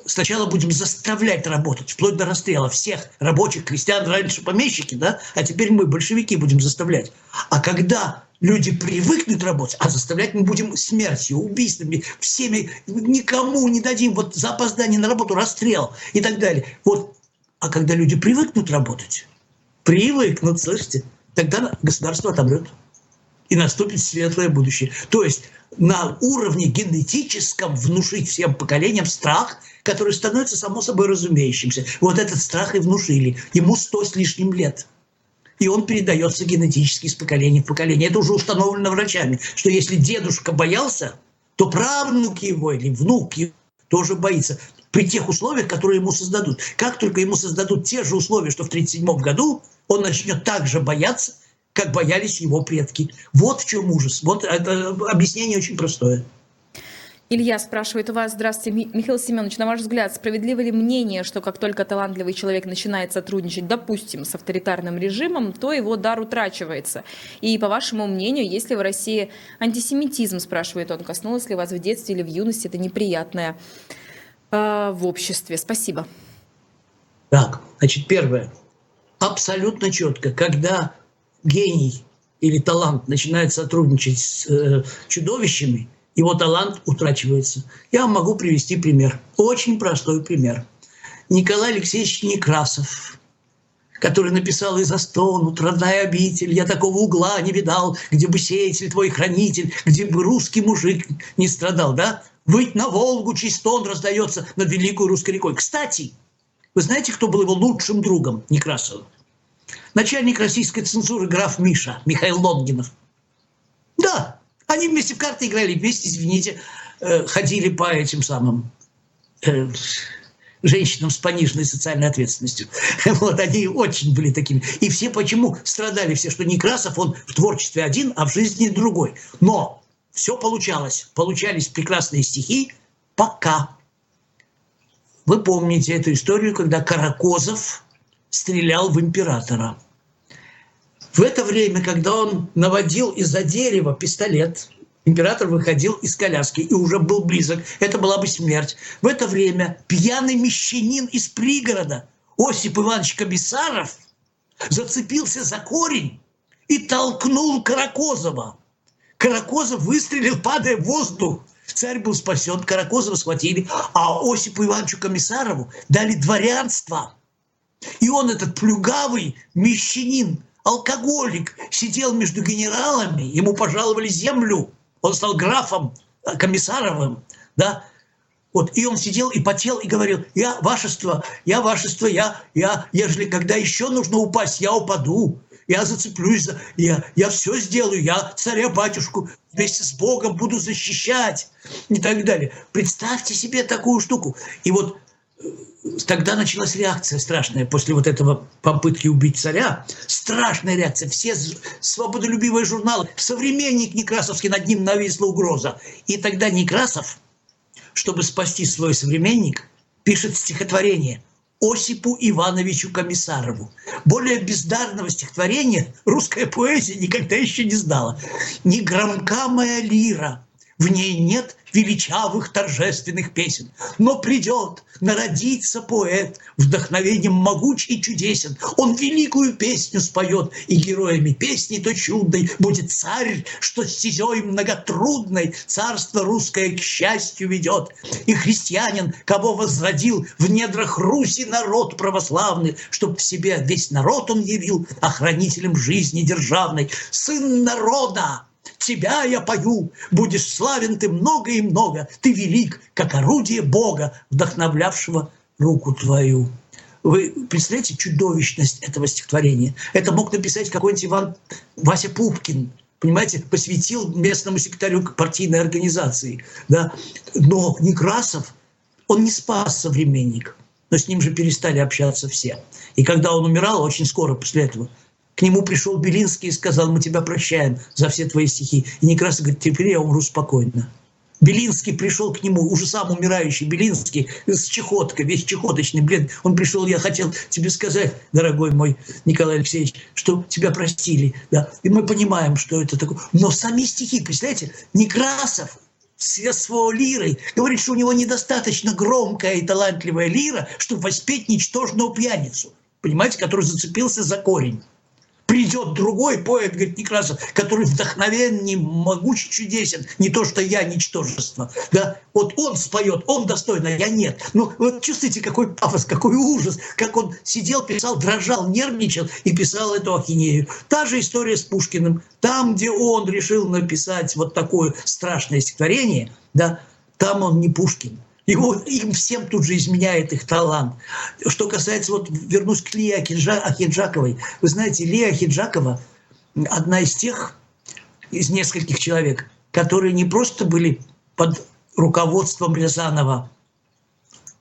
сначала будем заставлять работать, вплоть до расстрела всех рабочих, крестьян, раньше помещики, да, а теперь мы, большевики, будем заставлять. А когда люди привыкнут работать, а заставлять мы будем смертью, убийствами, всеми, никому не дадим, вот за опоздание на работу расстрел и так далее. Вот а когда люди привыкнут работать, привыкнут, слышите, тогда государство отобрет. И наступит светлое будущее. То есть на уровне генетическом внушить всем поколениям страх, который становится само собой разумеющимся. Вот этот страх и внушили. Ему сто с лишним лет. И он передается генетически из поколения в поколение. Это уже установлено врачами, что если дедушка боялся, то правнук его или внук тоже боится при тех условиях, которые ему создадут. Как только ему создадут те же условия, что в 1937 году, он начнет так же бояться, как боялись его предки. Вот в чем ужас. Вот это объяснение очень простое. Илья спрашивает у вас, здравствуйте, Михаил Семенович, на ваш взгляд, справедливо ли мнение, что как только талантливый человек начинает сотрудничать, допустим, с авторитарным режимом, то его дар утрачивается? И по вашему мнению, есть ли в России антисемитизм, спрашивает он, коснулось ли вас в детстве или в юности это неприятное Э, в обществе. Спасибо. Так, значит, первое. Абсолютно четко, когда гений или талант начинает сотрудничать с э, чудовищами, его талант утрачивается. Я могу привести пример. Очень простой пример. Николай Алексеевич Некрасов, который написал «Из-за стонут, родная обитель, я такого угла не видал, где бы сеятель твой хранитель, где бы русский мужик не страдал», да? Выть на Волгу, чей стон раздается над великой русской рекой. Кстати, вы знаете, кто был его лучшим другом Некрасова? Начальник российской цензуры граф Миша, Михаил Лонгинов. Да, они вместе в карты играли, вместе, извините, э, ходили по этим самым э, женщинам с пониженной социальной ответственностью. Вот, они очень были такими. И все почему страдали все, что Некрасов, он в творчестве один, а в жизни другой. Но все получалось. Получались прекрасные стихи, пока. Вы помните эту историю, когда Каракозов стрелял в императора. В это время, когда он наводил из-за дерева пистолет, император выходил из коляски и уже был близок. Это была бы смерть. В это время пьяный мещанин из пригорода Осип Иванович Комиссаров зацепился за корень и толкнул Каракозова. Каракозов выстрелил, падая в воздух. Царь был спасен, Каракозова схватили, а Осипу Ивановичу Комиссарову дали дворянство. И он, этот плюгавый мещанин, алкоголик, сидел между генералами, ему пожаловали землю, он стал графом э, Комиссаровым, да, вот, и он сидел и потел и говорил, я вашество, я вашество, я, я, ежели когда еще нужно упасть, я упаду я зацеплюсь, за, я, я все сделаю, я царя-батюшку вместе с Богом буду защищать и так далее. Представьте себе такую штуку. И вот э, тогда началась реакция страшная после вот этого попытки убить царя. Страшная реакция. Все свободолюбивые журналы. Современник Некрасовский, над ним нависла угроза. И тогда Некрасов, чтобы спасти свой современник, пишет стихотворение – Осипу Ивановичу Комиссарову. Более бездарного стихотворения русская поэзия никогда еще не знала. «Не громка моя лира, в ней нет величавых торжественных песен. Но придет, народится поэт, вдохновением могуч и чудесен. Он великую песню споет, и героями песни то чудной будет царь, что стезей многотрудной царство русское к счастью ведет. И христианин, кого возродил в недрах Руси народ православный, чтоб в себе весь народ он явил охранителем жизни державной. Сын народа, тебя я пою, будешь славен ты много и много, ты велик, как орудие Бога, вдохновлявшего руку твою. Вы представляете чудовищность этого стихотворения? Это мог написать какой-нибудь Иван Вася Пупкин, понимаете, посвятил местному секретарю партийной организации. Да? Но Некрасов, он не спас современник, но с ним же перестали общаться все. И когда он умирал, очень скоро после этого, нему пришел Белинский и сказал, мы тебя прощаем за все твои стихи. И Некрасов говорит, теперь я умру спокойно. Белинский пришел к нему, уже сам умирающий Белинский, с чехоткой, весь чехоточный, блин. Он пришел, я хотел тебе сказать, дорогой мой Николай Алексеевич, что тебя простили. Да? И мы понимаем, что это такое. Но сами стихи, представляете, Некрасов своего лирой говорит, что у него недостаточно громкая и талантливая лира, чтобы воспеть ничтожную пьяницу, понимаете, который зацепился за корень придет другой поэт, говорит Некрасов, который вдохновенный, могучий, чудесен. Не то, что я ничтожество. Да? Вот он споет, он достойно, я нет. Ну, вот чувствуете, какой пафос, какой ужас, как он сидел, писал, дрожал, нервничал и писал эту ахинею. Та же история с Пушкиным. Там, где он решил написать вот такое страшное стихотворение, да, там он не Пушкин. Его, им всем тут же изменяет их талант. Что касается, вот вернусь к Лии Ахиджаковой. Вы знаете, Лия Ахиджакова одна из тех, из нескольких человек, которые не просто были под руководством Рязанова,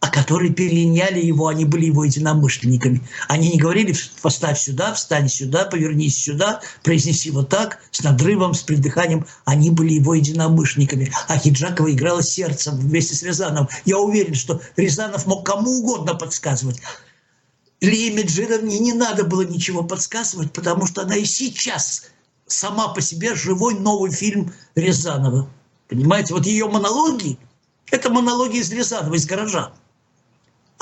а которые переняли его, они были его единомышленниками. Они не говорили «поставь сюда, встань сюда, повернись сюда, произнеси вот так, с надрывом, с придыханием». Они были его единомышленниками. А Хиджакова играла сердцем вместе с Рязановым. Я уверен, что Рязанов мог кому угодно подсказывать. Лии Меджидовне не надо было ничего подсказывать, потому что она и сейчас сама по себе живой новый фильм Рязанова. Понимаете, вот ее монологи – это монологи из Рязанова, из гаража.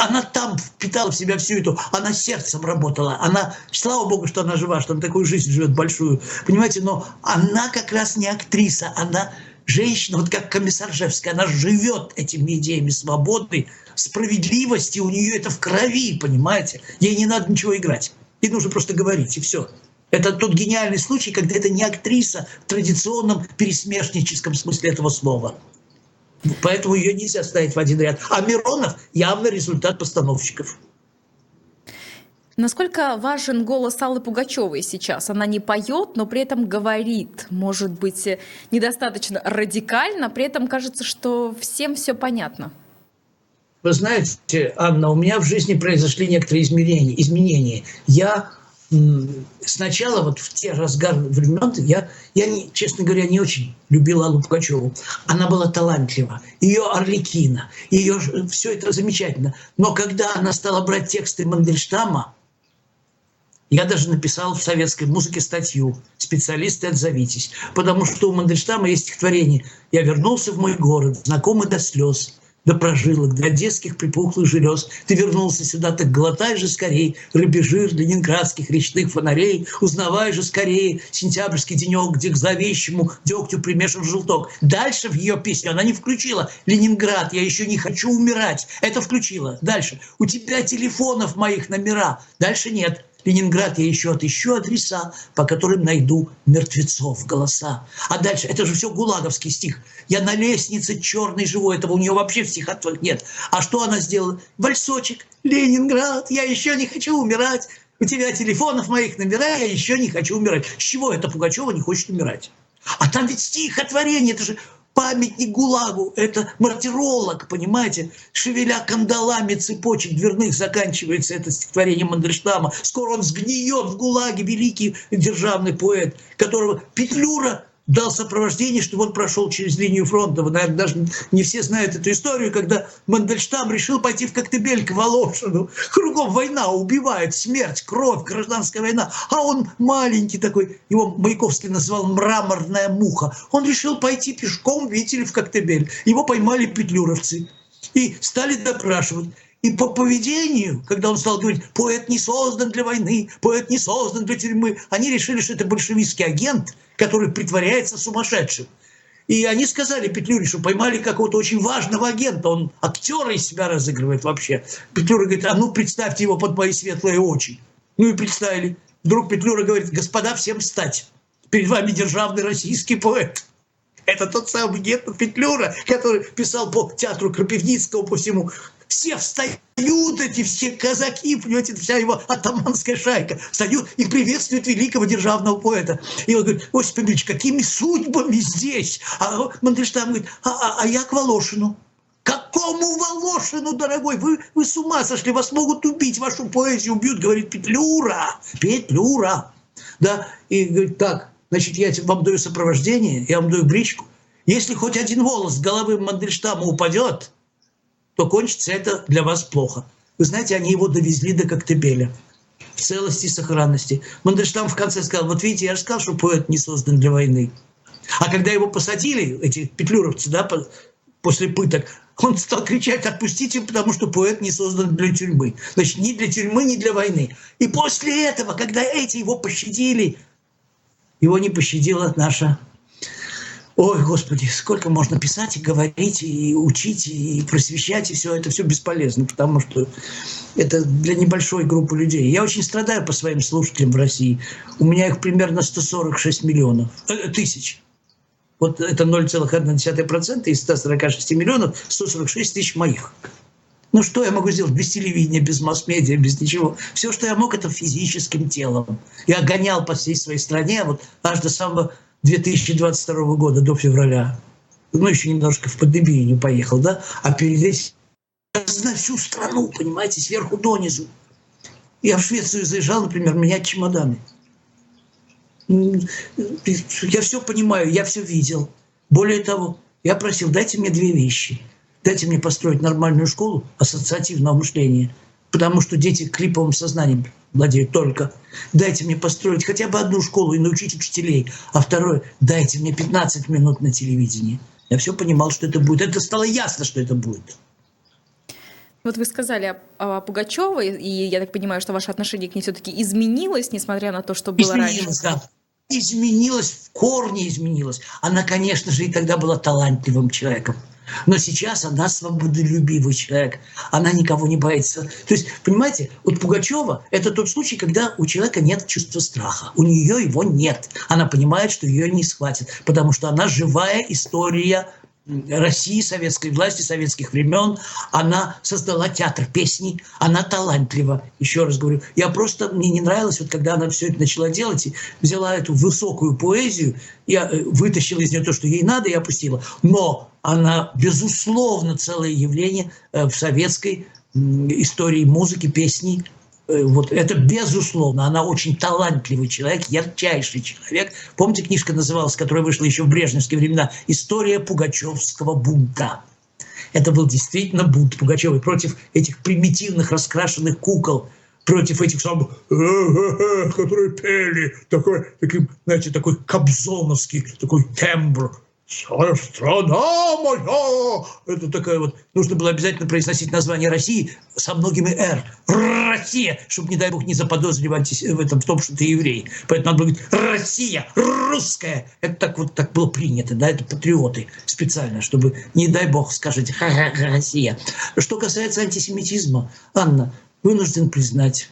Она там впитала в себя всю эту, она сердцем работала, она, слава богу, что она жива, что она такую жизнь живет большую, понимаете, но она как раз не актриса, она женщина, вот как комиссар Жевская, она живет этими идеями свободы, справедливости, у нее это в крови, понимаете, ей не надо ничего играть, ей нужно просто говорить, и все. Это тот гениальный случай, когда это не актриса в традиционном пересмешническом смысле этого слова. Поэтому ее нельзя ставить в один ряд. А Миронов явно результат постановщиков. Насколько важен голос Аллы Пугачевой сейчас? Она не поет, но при этом говорит, может быть, недостаточно радикально, при этом кажется, что всем все понятно. Вы знаете, Анна, у меня в жизни произошли некоторые изменения. изменения. Я сначала вот в те разгар времен я, я не, честно говоря, не очень любила Аллу Пугачеву. Она была талантлива. Ее Орликина, ее все это замечательно. Но когда она стала брать тексты Мандельштама, я даже написал в советской музыке статью «Специалисты, отзовитесь». Потому что у Мандельштама есть стихотворение «Я вернулся в мой город, знакомый до слез, до прожилок, до детских припухлых желез. Ты вернулся сюда, так глотай же скорей рыбий жир ленинградских речных фонарей, узнавай же скорее сентябрьский денек, где к зловещему дегтю примешан желток. Дальше в ее песню она не включила «Ленинград, я еще не хочу умирать». Это включила. Дальше. У тебя телефонов моих номера. Дальше нет. Ленинград я еще отыщу адреса, по которым найду мертвецов голоса. А дальше, это же все гулаговский стих. Я на лестнице черный живу, этого у нее вообще в стихах нет. А что она сделала? Вальсочек, Ленинград, я еще не хочу умирать. У тебя телефонов моих номера, я еще не хочу умирать. С чего это Пугачева не хочет умирать? А там ведь стихотворение, это же памятник ГУЛАГу, это мартиролог, понимаете? Шевеля кандалами цепочек дверных заканчивается это стихотворение Мандельштама. Скоро он сгниет в ГУЛАГе, великий державный поэт, которого Петлюра дал сопровождение, чтобы он прошел через линию фронта. Вы, наверное, даже не все знают эту историю, когда Мандельштам решил пойти в Коктебель к Волошину. Кругом война, убивает, смерть, кровь, гражданская война. А он маленький такой, его Маяковский назвал «мраморная муха». Он решил пойти пешком, видите ли, в Коктебель. Его поймали петлюровцы и стали допрашивать. И по поведению, когда он стал говорить, поэт не создан для войны, поэт не создан для тюрьмы, они решили, что это большевистский агент, который притворяется сумасшедшим. И они сказали Петлюре, что поймали какого-то очень важного агента, он актера из себя разыгрывает вообще. Петлюра говорит, а ну представьте его под мои светлые очи. Ну и представили. Вдруг Петлюра говорит, господа, всем встать. Перед вами державный российский поэт. Это тот самый Гетман Петлюра, который писал по театру Крапивницкого, по всему все встают, эти все казаки, понимаете, вся его атаманская шайка, встают и приветствуют великого державного поэта. И он говорит, Осип Ильич, какими судьбами здесь? А Мандельштам говорит, а, а, а я к Волошину. Какому Волошину, дорогой? Вы, вы с ума сошли, вас могут убить, вашу поэзию убьют, говорит Петлюра. Петлюра. Да, и говорит, так, значит, я вам даю сопровождение, я вам даю бричку. Если хоть один волос с головы Мандельштама упадет, то кончится это для вас плохо. Вы знаете, они его довезли до Коктебеля в целости и сохранности. Мандельштам в конце сказал, вот видите, я же сказал, что поэт не создан для войны. А когда его посадили, эти петлюровцы, да, после пыток, он стал кричать, отпустите, потому что поэт не создан для тюрьмы. Значит, ни для тюрьмы, ни для войны. И после этого, когда эти его пощадили, его не пощадила наша Ой, Господи, сколько можно писать и говорить, и учить, и просвещать, и все это все бесполезно, потому что это для небольшой группы людей. Я очень страдаю по своим слушателям в России. У меня их примерно 146 миллионов, э, тысяч. Вот это 0,1% из 146 миллионов, 146 тысяч моих. Ну что я могу сделать без телевидения, без масс-медиа, без ничего? Все, что я мог, это физическим телом. Я гонял по всей своей стране, вот аж до самого 2022 года, до февраля. Ну, еще немножко в Поднебие не поехал, да? А перед этим на всю страну, понимаете, сверху донизу. Я в Швецию заезжал, например, менять чемоданы. Я все понимаю, я все видел. Более того, я просил, дайте мне две вещи. Дайте мне построить нормальную школу ассоциативного мышления – потому что дети клиповым сознанием владеют только. Дайте мне построить хотя бы одну школу и научить учителей. А второе, дайте мне 15 минут на телевидении. Я все понимал, что это будет. Это стало ясно, что это будет. Вот вы сказали о, о Пугачевой, и я так понимаю, что ваше отношение к ней все-таки изменилось, несмотря на то, что было изменилось, раньше. Да. Изменилось, в корне изменилось. Она, конечно же, и тогда была талантливым человеком. Но сейчас она свободолюбивый человек. Она никого не боится. То есть, понимаете, вот Пугачева – это тот случай, когда у человека нет чувства страха. У нее его нет. Она понимает, что ее не схватят, потому что она живая история России, советской власти, советских времен. Она создала театр песни, она талантлива. Еще раз говорю, я просто, мне не нравилось, вот когда она все это начала делать, и взяла эту высокую поэзию, я э, вытащила из нее то, что ей надо, и опустила. Но она, безусловно, целое явление э, в советской истории музыки, песни, Э, вот это безусловно, она очень талантливый человек, ярчайший человек. Помните, книжка называлась, которая вышла еще в брежневские времена «История пугачевского бунта». Это был действительно бунт Пугачевой против этих примитивных раскрашенных кукол, против этих самых, которые пели, такой, таким, знаете, такой кобзоновский, такой тембр, страна моя! Это такая вот... Нужно было обязательно произносить название России со многими «р». Россия, чтобы, не дай бог, не заподозрили в, этом, в том, что ты еврей. Поэтому надо было говорить «Россия! Русская!» Это так вот так было принято, да, это патриоты специально, чтобы, не дай бог, скажете «Ха-ха, Россия!» Что касается антисемитизма, Анна, вынужден признать,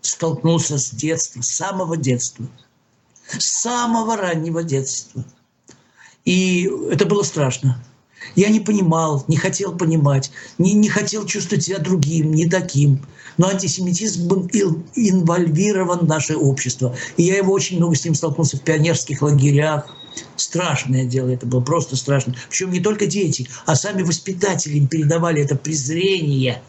столкнулся с детства, с самого детства, с самого раннего детства – и это было страшно. Я не понимал, не хотел понимать, не, не хотел чувствовать себя другим, не таким. Но антисемитизм был инвольвирован в наше общество. И я его очень много с ним столкнулся в пионерских лагерях. Страшное дело это было, просто страшно. Причем не только дети, а сами воспитатели им передавали это презрение.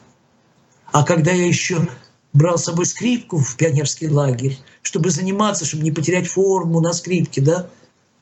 А когда я еще брал с собой скрипку в пионерский лагерь, чтобы заниматься, чтобы не потерять форму на скрипке, да,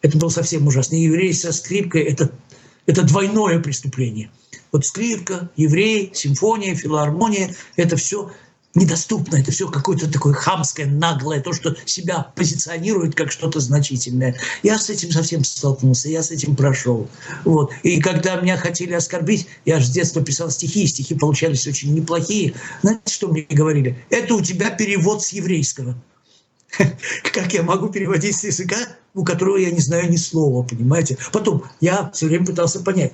это было совсем ужасно. Еврей со скрипкой это, – это двойное преступление. Вот скрипка, еврей, симфония, филармония – это все недоступно, это все какое-то такое хамское, наглое, то, что себя позиционирует как что-то значительное. Я с этим совсем столкнулся, я с этим прошел. Вот. И когда меня хотели оскорбить, я же с детства писал стихи, стихи получались очень неплохие. Знаете, что мне говорили? Это у тебя перевод с еврейского. Как я могу переводить с языка, у которого я не знаю ни слова, понимаете? Потом я все время пытался понять,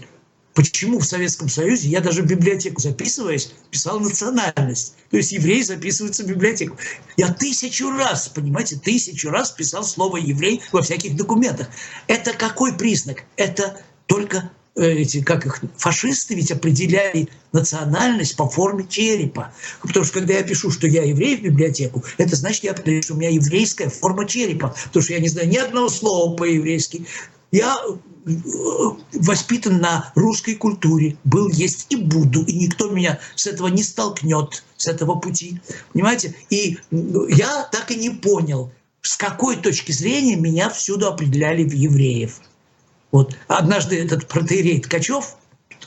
почему в Советском Союзе я даже в библиотеку записываясь, писал национальность. То есть еврей записывается в библиотеку. Я тысячу раз, понимаете, тысячу раз писал слово еврей во всяких документах. Это какой признак? Это только эти, как их, фашисты ведь определяли национальность по форме черепа. Потому что когда я пишу, что я еврей в библиотеку, это значит, я определяю, что у меня еврейская форма черепа. Потому что я не знаю ни одного слова по-еврейски. Я э, воспитан на русской культуре, был, есть и буду, и никто меня с этого не столкнет, с этого пути. Понимаете? И я так и не понял, с какой точки зрения меня всюду определяли в евреев. Вот однажды этот протеерей Ткачев,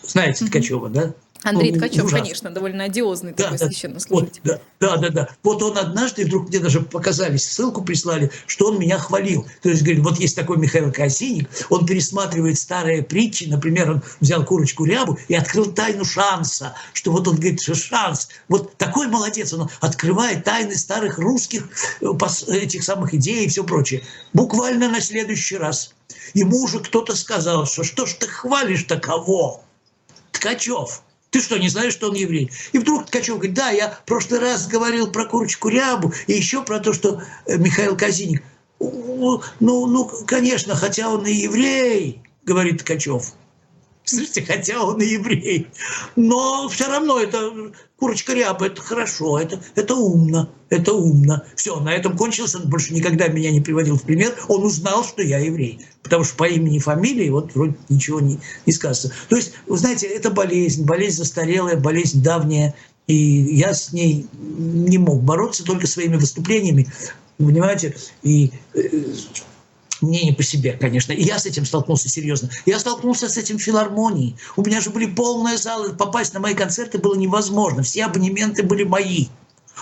знаете Ткачева, да? Андрей Ткачев, ужасно. конечно, довольно одиозный да, такой да, священнослужитель. Вот, да, да, да. Вот он однажды, вдруг мне даже показали, ссылку прислали, что он меня хвалил. То есть, говорит, вот есть такой Михаил Косиник, он пересматривает старые притчи, например, он взял курочку рябу и открыл тайну шанса, что вот он говорит, что шанс. Вот такой молодец, он открывает тайны старых русских э, этих самых идей и все прочее. Буквально на следующий раз. Ему уже кто-то сказал, что что ж ты хвалишь-то кого? Ткачев. Ты что, не знаешь, что он еврей? И вдруг Ткачев говорит, да, я в прошлый раз говорил про курочку рябу и еще про то, что э, Михаил Казиник. Ну, ну, конечно, хотя он и еврей, говорит Ткачев. Слушайте, хотя он и еврей. Но все равно это курочка ряба, это хорошо, это, это умно, это умно. Все, на этом кончился, он больше никогда меня не приводил в пример. Он узнал, что я еврей. Потому что по имени и фамилии вот вроде ничего не, не сказано. То есть, вы знаете, это болезнь, болезнь застарелая, болезнь давняя. И я с ней не мог бороться только своими выступлениями. Понимаете? И э, мне не по себе, конечно. И я с этим столкнулся серьезно. Я столкнулся с этим в филармонии. У меня же были полные залы, попасть на мои концерты было невозможно. Все абонементы были мои.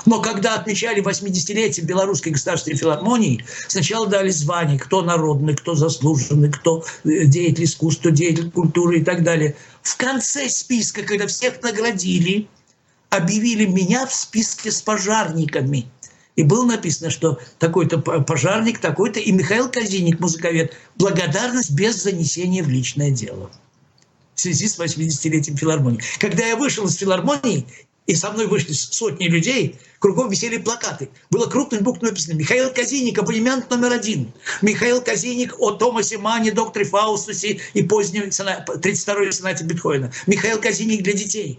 Но когда отмечали 80-летие Белорусской государственной филармонии, сначала дали звания, кто народный, кто заслуженный, кто э, деятель искусства, деятель культуры и так далее. В конце списка, когда всех наградили, объявили меня в списке с пожарниками – и было написано, что такой-то пожарник, такой-то, и Михаил Казиник, музыковед, благодарность без занесения в личное дело в связи с 80-летием филармонии. Когда я вышел из филармонии, и со мной вышли сотни людей, кругом висели плакаты. Было крупным буквами написано «Михаил Казиник, абонемент номер один». Михаил Казиник о Томасе Мане, докторе Фаустусе и позднем 32-й сонате Бетховена. Михаил Казиник для детей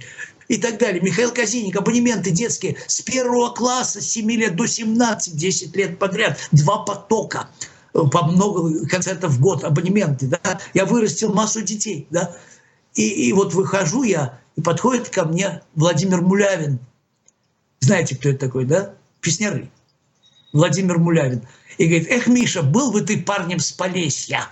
и так далее. Михаил Казиник, абонементы детские с первого класса, с 7 лет до 17, 10 лет подряд, два потока по много концертов в год, абонементы, да, я вырастил массу детей, да, и, и вот выхожу я, и подходит ко мне Владимир Мулявин, знаете, кто это такой, да, песняры, Владимир Мулявин, и говорит, эх, Миша, был бы ты парнем с Полесья,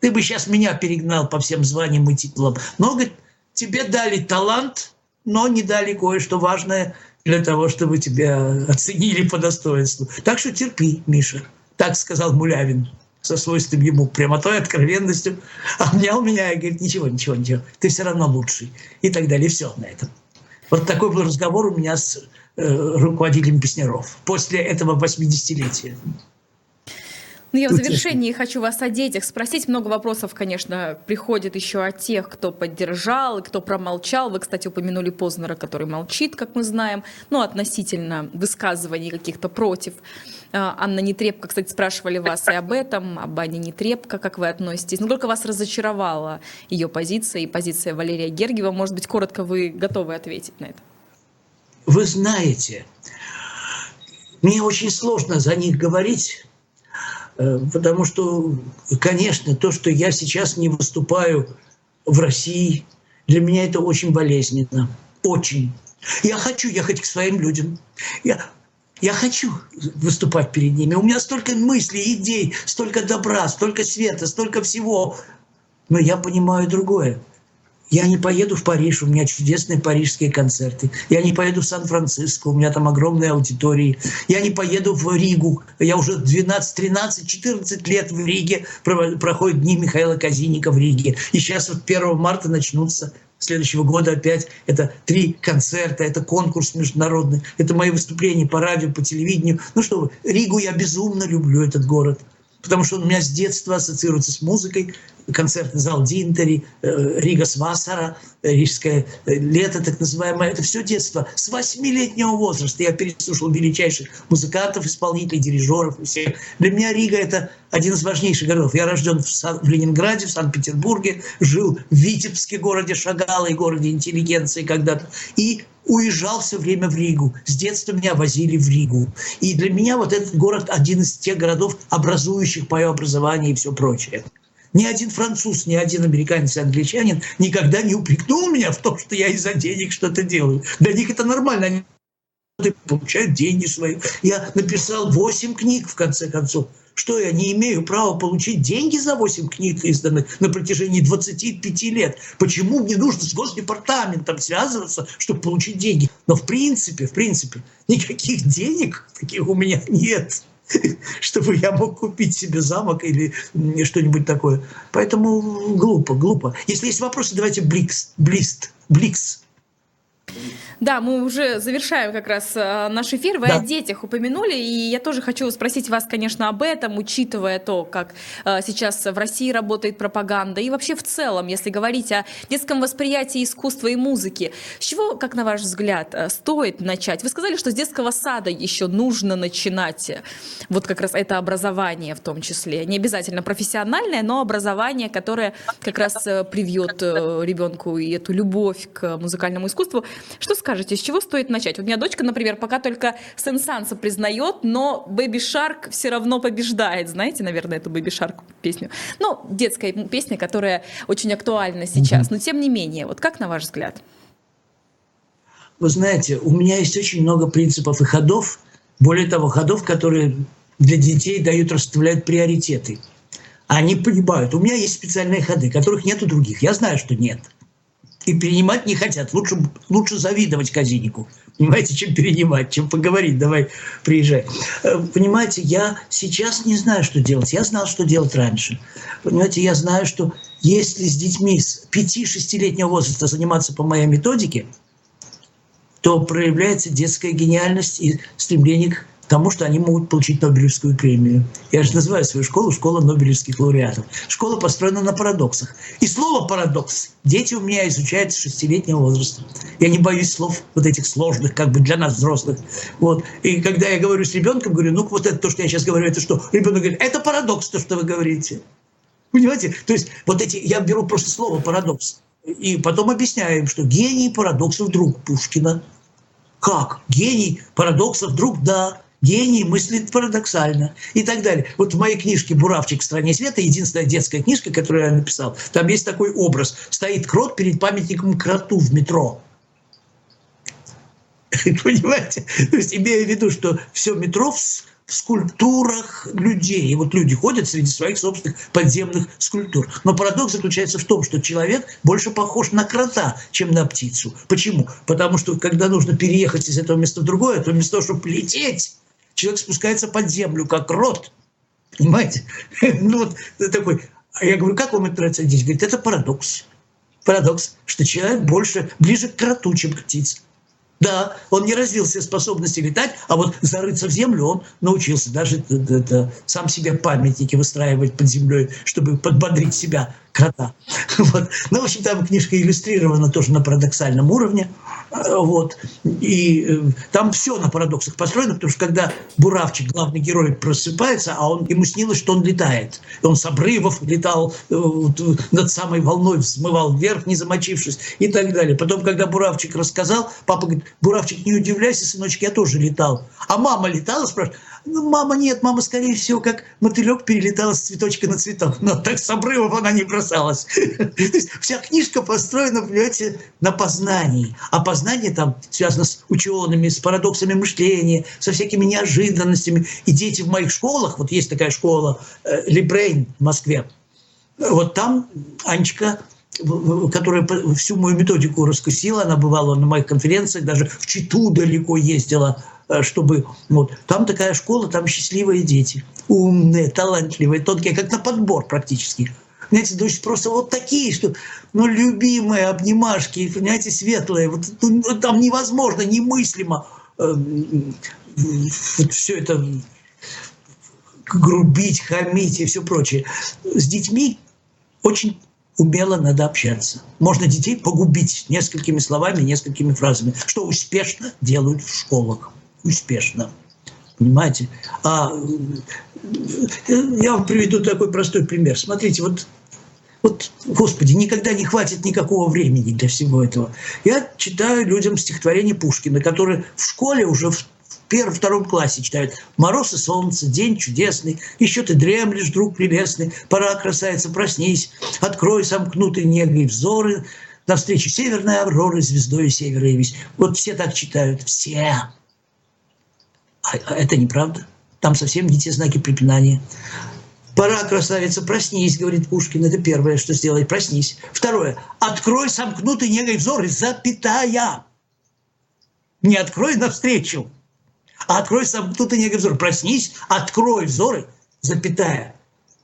ты бы сейчас меня перегнал по всем званиям и титулам, но, говорит, тебе дали талант, но не дали кое-что важное для того, чтобы тебя оценили по достоинству. Так что терпи, Миша. Так сказал Мулявин со свойственным ему прямотой, откровенностью. Обнял меня и говорит, ничего, ничего, ничего, ты все равно лучший. И так далее. Все на этом. Вот такой был разговор у меня с э, руководителем Песняров после этого 80-летия. Ну, я в завершении хочу вас о детях спросить. Много вопросов, конечно, приходит еще о тех, кто поддержал и кто промолчал. Вы, кстати, упомянули Познера, который молчит, как мы знаем, ну, относительно высказываний каких-то против. А, Анна Нетребко, кстати, спрашивали вас и об этом, об Анне Нетребко, как вы относитесь. Насколько вас разочаровала ее позиция и позиция Валерия Гергиева? Может быть, коротко вы готовы ответить на это? Вы знаете, мне очень сложно за них говорить, потому что, конечно, то, что я сейчас не выступаю в России, для меня это очень болезненно. Очень. Я хочу ехать к своим людям. Я, я хочу выступать перед ними. У меня столько мыслей, идей, столько добра, столько света, столько всего. Но я понимаю другое. Я не поеду в Париж, у меня чудесные парижские концерты. Я не поеду в Сан-Франциско, у меня там огромные аудитории. Я не поеду в Ригу. Я уже 12, 13, 14 лет в Риге. Проходят дни Михаила Казиника в Риге. И сейчас вот 1 марта начнутся следующего года опять. Это три концерта, это конкурс международный, это мои выступления по радио, по телевидению. Ну что вы, Ригу я безумно люблю, этот город потому что он у меня с детства ассоциируется с музыкой. Концертный зал Динтери, э, Ригас Вассара, рижское лето, так называемое. Это все детство. С восьмилетнего возраста я переслушал величайших музыкантов, исполнителей, дирижеров и всех. Для меня Рига – это один из важнейших городов. Я рожден в, Сан- в Ленинграде, в Санкт-Петербурге, жил в Витебске, городе Шагала и городе интеллигенции когда-то. И уезжал все время в Ригу. С детства меня возили в Ригу. И для меня вот этот город один из тех городов, образующих мое образование и все прочее. Ни один француз, ни один американец англичанин никогда не упрекнул меня в том, что я из-за денег что-то делаю. Для них это нормально. Они получают деньги свои. Я написал 8 книг, в конце концов. Что я не имею права получить деньги за 8 книг, изданных на протяжении 25 лет? Почему мне нужно с Госдепартаментом связываться, чтобы получить деньги? Но в принципе, в принципе, никаких денег таких у меня нет чтобы я мог купить себе замок или что-нибудь такое. Поэтому глупо, глупо. Если есть вопросы, давайте бликс, блист, бликс. Да, мы уже завершаем как раз э, наш эфир. Вы Да. о детях упомянули, и я тоже хочу спросить вас, конечно, об этом, учитывая то, как э, сейчас в России работает пропаганда, и вообще в целом, если говорить о детском восприятии искусства и музыки, с чего, как на ваш взгляд, э, стоит начать? Вы сказали, что с детского сада еще нужно начинать вот как раз это образование в том числе. Не обязательно профессиональное, но образование, которое как раз привьет ребенку и эту любовь к музыкальному искусству. Что скажете, с чего стоит начать? Вот у меня дочка, например, пока только Сенсанса признает, но Baby Shark все равно побеждает. Знаете, наверное, эту Baby Shark песню? Ну, детская песня, которая очень актуальна сейчас. Но тем не менее, вот как на ваш взгляд? Вы знаете, у меня есть очень много принципов и ходов. Более того, ходов, которые для детей дают, расставляют приоритеты. Они понимают. У меня есть специальные ходы, которых нет у других. Я знаю, что нет. И перенимать не хотят. Лучше, лучше завидовать казинику. Понимаете, чем перенимать, чем поговорить. Давай, приезжай. Э, Понимаете, я сейчас не знаю, что делать. Я знал, что делать раньше. Понимаете, я знаю, что если с детьми с 5-6-летнего возраста заниматься по моей методике, то проявляется детская гениальность и стремление к тому, что они могут получить Нобелевскую премию. Я же называю свою школу школа Нобелевских лауреатов. Школа построена на парадоксах. И слово «парадокс» дети у меня изучают с шестилетнего возраста. Я не боюсь слов вот этих сложных, как бы для нас взрослых. Вот. И когда я говорю с ребенком, говорю, ну вот это то, что я сейчас говорю, это что? Ребенок говорит, это парадокс, то, что вы говорите. Понимаете? То есть вот эти, я беру просто слово парадокс. И потом объясняю им, что гений парадоксов друг Пушкина. Как? Гений парадоксов друг, да. Гений мыслит парадоксально и так далее. Вот в моей книжке «Буравчик в стране света», единственная детская книжка, которую я написал, там есть такой образ. Стоит крот перед памятником кроту в метро. Понимаете? То есть имея в виду, что все метро в, в скульптурах людей. И вот люди ходят среди своих собственных подземных скульптур. Но парадокс заключается в том, что человек больше похож на крота, чем на птицу. Почему? Потому что когда нужно переехать из этого места в другое, то вместо того, чтобы лететь, человек спускается под землю, как крот. Понимаете? Ну вот такой. А я говорю, как вам это нравится? Здесь говорит, это парадокс. Парадокс, что человек больше, ближе к кроту, чем к птице. Да, он не развил все способности летать, а вот зарыться в землю он научился. Даже это- это сам себе памятники выстраивать под землей, чтобы подбодрить себя, крота. Вот. Ну, в общем, там книжка иллюстрирована тоже на парадоксальном уровне. Э, Вот. И э, там все на парадоксах построено, потому что когда Буравчик, главный герой, просыпается, а он, ему снилось, что он летает. И он с обрывов летал, э, над самой волной взмывал вверх, не замочившись, и так далее. Потом, когда Буравчик рассказал, папа говорит, Буравчик, не удивляйся, сыночек, я тоже летал. А мама летала, спрашивает, ну, мама нет, мама, скорее всего, как мотылек перелетала с цветочка на цветок. Но так с обрывов она не бросалась. То есть вся книжка построена, понимаете, на познании. А познание там связано с учеными, с парадоксами мышления, со всякими неожиданностями. И дети в моих школах, вот есть такая школа э, Либрейн в Москве, вот там Анечка, которая всю мою методику раскусила, она бывала на моих конференциях, даже в Читу далеко ездила, чтобы... Вот. Там такая школа, там счастливые дети. Умные, талантливые, тонкие, как на подбор практически. Знаете, то есть просто вот такие, что, ну, любимые обнимашки, понимаете, светлые. Вот, ну, там невозможно, немыслимо э, вот все это грубить, хамить и все прочее. С детьми очень умело надо общаться. Можно детей погубить несколькими словами, несколькими фразами, что успешно делают в школах. Успешно. Понимаете? А я вам приведу такой простой пример. Смотрите, вот вот, Господи, никогда не хватит никакого времени для всего этого. Я читаю людям стихотворение Пушкина, которые в школе уже в первом, втором классе читают. «Мороз и солнце, день чудесный, еще ты дремлешь, друг прелестный, пора, красавица, проснись, открой сомкнутые негой взоры, навстречу северной авроры, звездой севера явись». Вот все так читают, все. А, а это неправда. Там совсем не те знаки препинания. Пора, красавица, проснись, говорит Пушкин. Это первое, что сделай, проснись. Второе. Открой сомкнутый негой взор, запятая. Не открой навстречу, а открой сомкнутый негой взор. Проснись, открой взоры, запятая.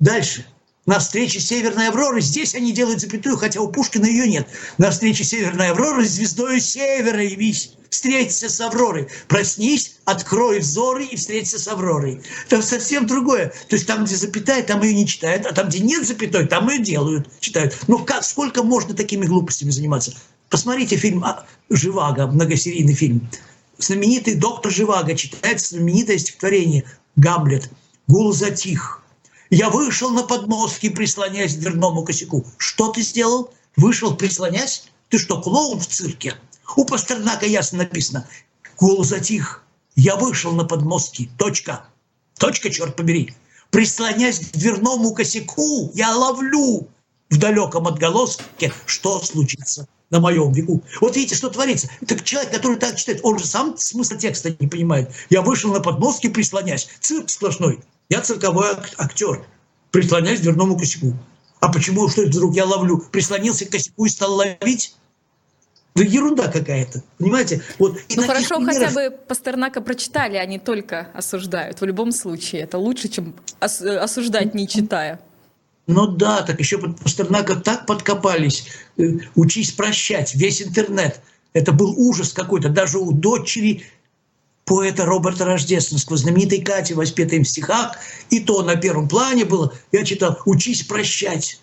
Дальше. На встрече Северной Авроры, здесь они делают запятую, хотя у Пушкина ее нет. На встрече Северной Авроры звездою Севера явись встретиться с Авророй. Проснись, открой взоры и встретиться с Авророй. Там совсем другое. То есть там, где запятая, там ее не читают, а там, где нет запятой, там ее делают, читают. Ну как, сколько можно такими глупостями заниматься? Посмотрите фильм а, «Живаго», многосерийный фильм. Знаменитый доктор Живаго читает знаменитое стихотворение «Гамлет». Гул затих. Я вышел на подмостки, прислоняясь к дверному косяку. Что ты сделал? Вышел, прислонясь? Ты что, клоун в цирке? У Пастернака ясно написано. Гул затих. Я вышел на подмостки. Точка. Точка, черт побери. Прислонясь к дверному косяку, я ловлю в далеком отголоске, что случится на моем веку. Вот видите, что творится. Это человек, который так читает, он же сам смысл текста не понимает. Я вышел на подмостки, прислонясь. Цирк сплошной. Я цирковой актер, прислонясь к дверному косяку. А почему, что это вдруг я ловлю? Прислонился к косяку и стал ловить? Да ерунда какая-то, понимаете? Вот, ну хорошо, примеров... хотя бы Пастернака прочитали, а не только осуждают. В любом случае, это лучше, чем ос- осуждать, не читая. Ну да, так еще под Пастернака так подкопались. Э, учись прощать, весь интернет. Это был ужас какой-то. Даже у дочери поэта Роберта Рождественского, знаменитой Кати, воспетой в стихах, и то на первом плане было, я читал «Учись прощать»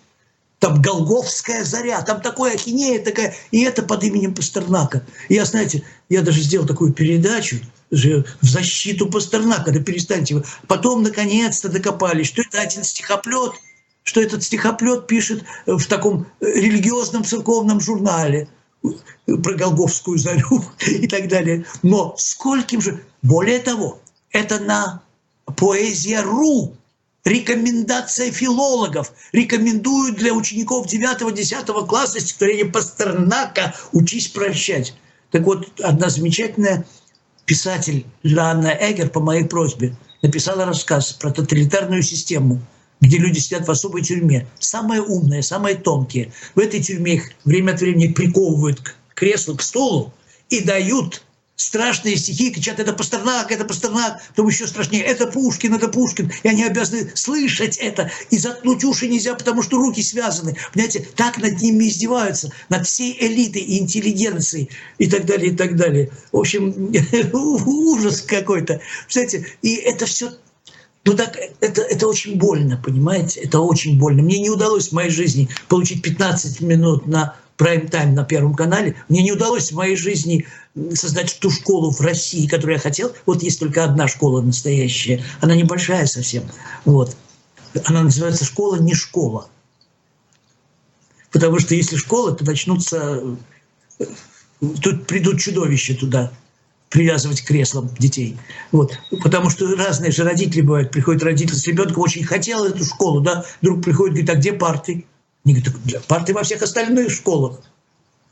там Голговская заря, там такое ахинея такая, и это под именем Пастернака. Я, знаете, я даже сделал такую передачу в защиту Пастернака, да перестаньте вы. Потом, наконец-то, докопались, что это один стихоплет, что этот стихоплет пишет в таком религиозном церковном журнале про Голговскую зарю и так далее. Но скольким же... Более того, это на поэзия.ру рекомендация филологов. Рекомендуют для учеников 9-10 класса стихотворение Пастернака «Учись прощать». Так вот, одна замечательная писатель Ланна Эгер по моей просьбе написала рассказ про тоталитарную систему, где люди сидят в особой тюрьме. Самые умные, самые тонкие. В этой тюрьме их время от времени приковывают к креслу, к стулу и дают страшные стихи, кричат, это Пастернак, это Пастернак, потом еще страшнее, это Пушкин, это Пушкин, и они обязаны слышать это, и заткнуть уши нельзя, потому что руки связаны. Понимаете, так над ними издеваются, над всей элитой и интеллигенцией, и так далее, и так далее. В общем, ужас какой-то. Знаете, и это все ну так, это, это очень больно, понимаете? Это очень больно. Мне не удалось в моей жизни получить 15 минут на прайм-тайм на Первом канале. Мне не удалось в моей жизни создать ту школу в России, которую я хотел. Вот есть только одна школа настоящая. Она небольшая совсем. Вот. Она называется «Школа не школа». Потому что если школа, то начнутся... Тут придут чудовища туда привязывать к креслам детей. Вот. Потому что разные же родители бывают. Приходит родитель с ребенком, очень хотел эту школу, да, вдруг приходит, говорит, а где парты? Они говорят, парты во всех остальных школах.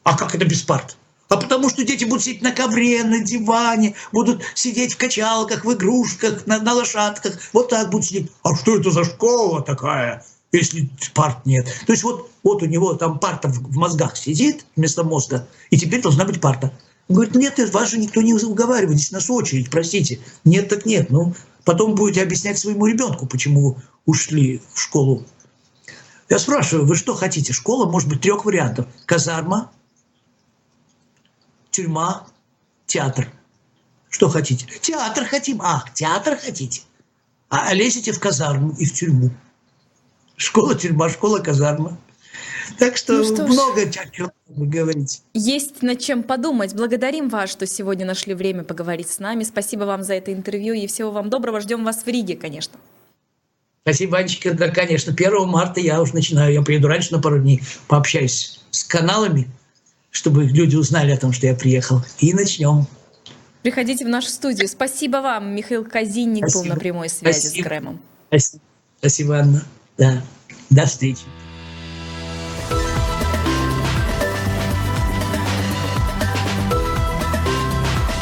А как это без парт? а потому что дети будут сидеть на ковре, на диване, будут сидеть в качалках, в игрушках, на, на лошадках, вот так будут сидеть. А что это за школа такая, если парт нет? То есть вот, вот у него там парта в, в мозгах сидит вместо мозга, и теперь должна быть парта. Он говорит, нет, вас же никто не уговаривает, здесь нас очередь, простите. Нет, так нет. Ну, потом будете объяснять своему ребенку, почему ушли в школу. Я спрашиваю, вы что хотите? Школа может быть трех вариантов. Казарма, тюрьма, театр. Что хотите? Театр хотим. Ах, театр хотите. А лезете в казарму и в тюрьму. Школа, тюрьма, школа, казарма. Так что Ну что ж. много о чем говорить. Есть над чем подумать. Благодарим вас, что сегодня нашли время поговорить с нами. Спасибо вам за это интервью и всего вам доброго. Ждем вас в Риге, конечно. Спасибо, Анечка. Да, конечно, 1 марта я уже начинаю. Я приеду раньше на пару дней, пообщаюсь с каналами, чтобы люди узнали о том, что я приехал. И начнем. Приходите в нашу студию. Спасибо вам. Михаил Казинник был Спасибо. на прямой связи Спасибо. с Грэмом. Спасибо, Спасибо Анна. Да. До встречи.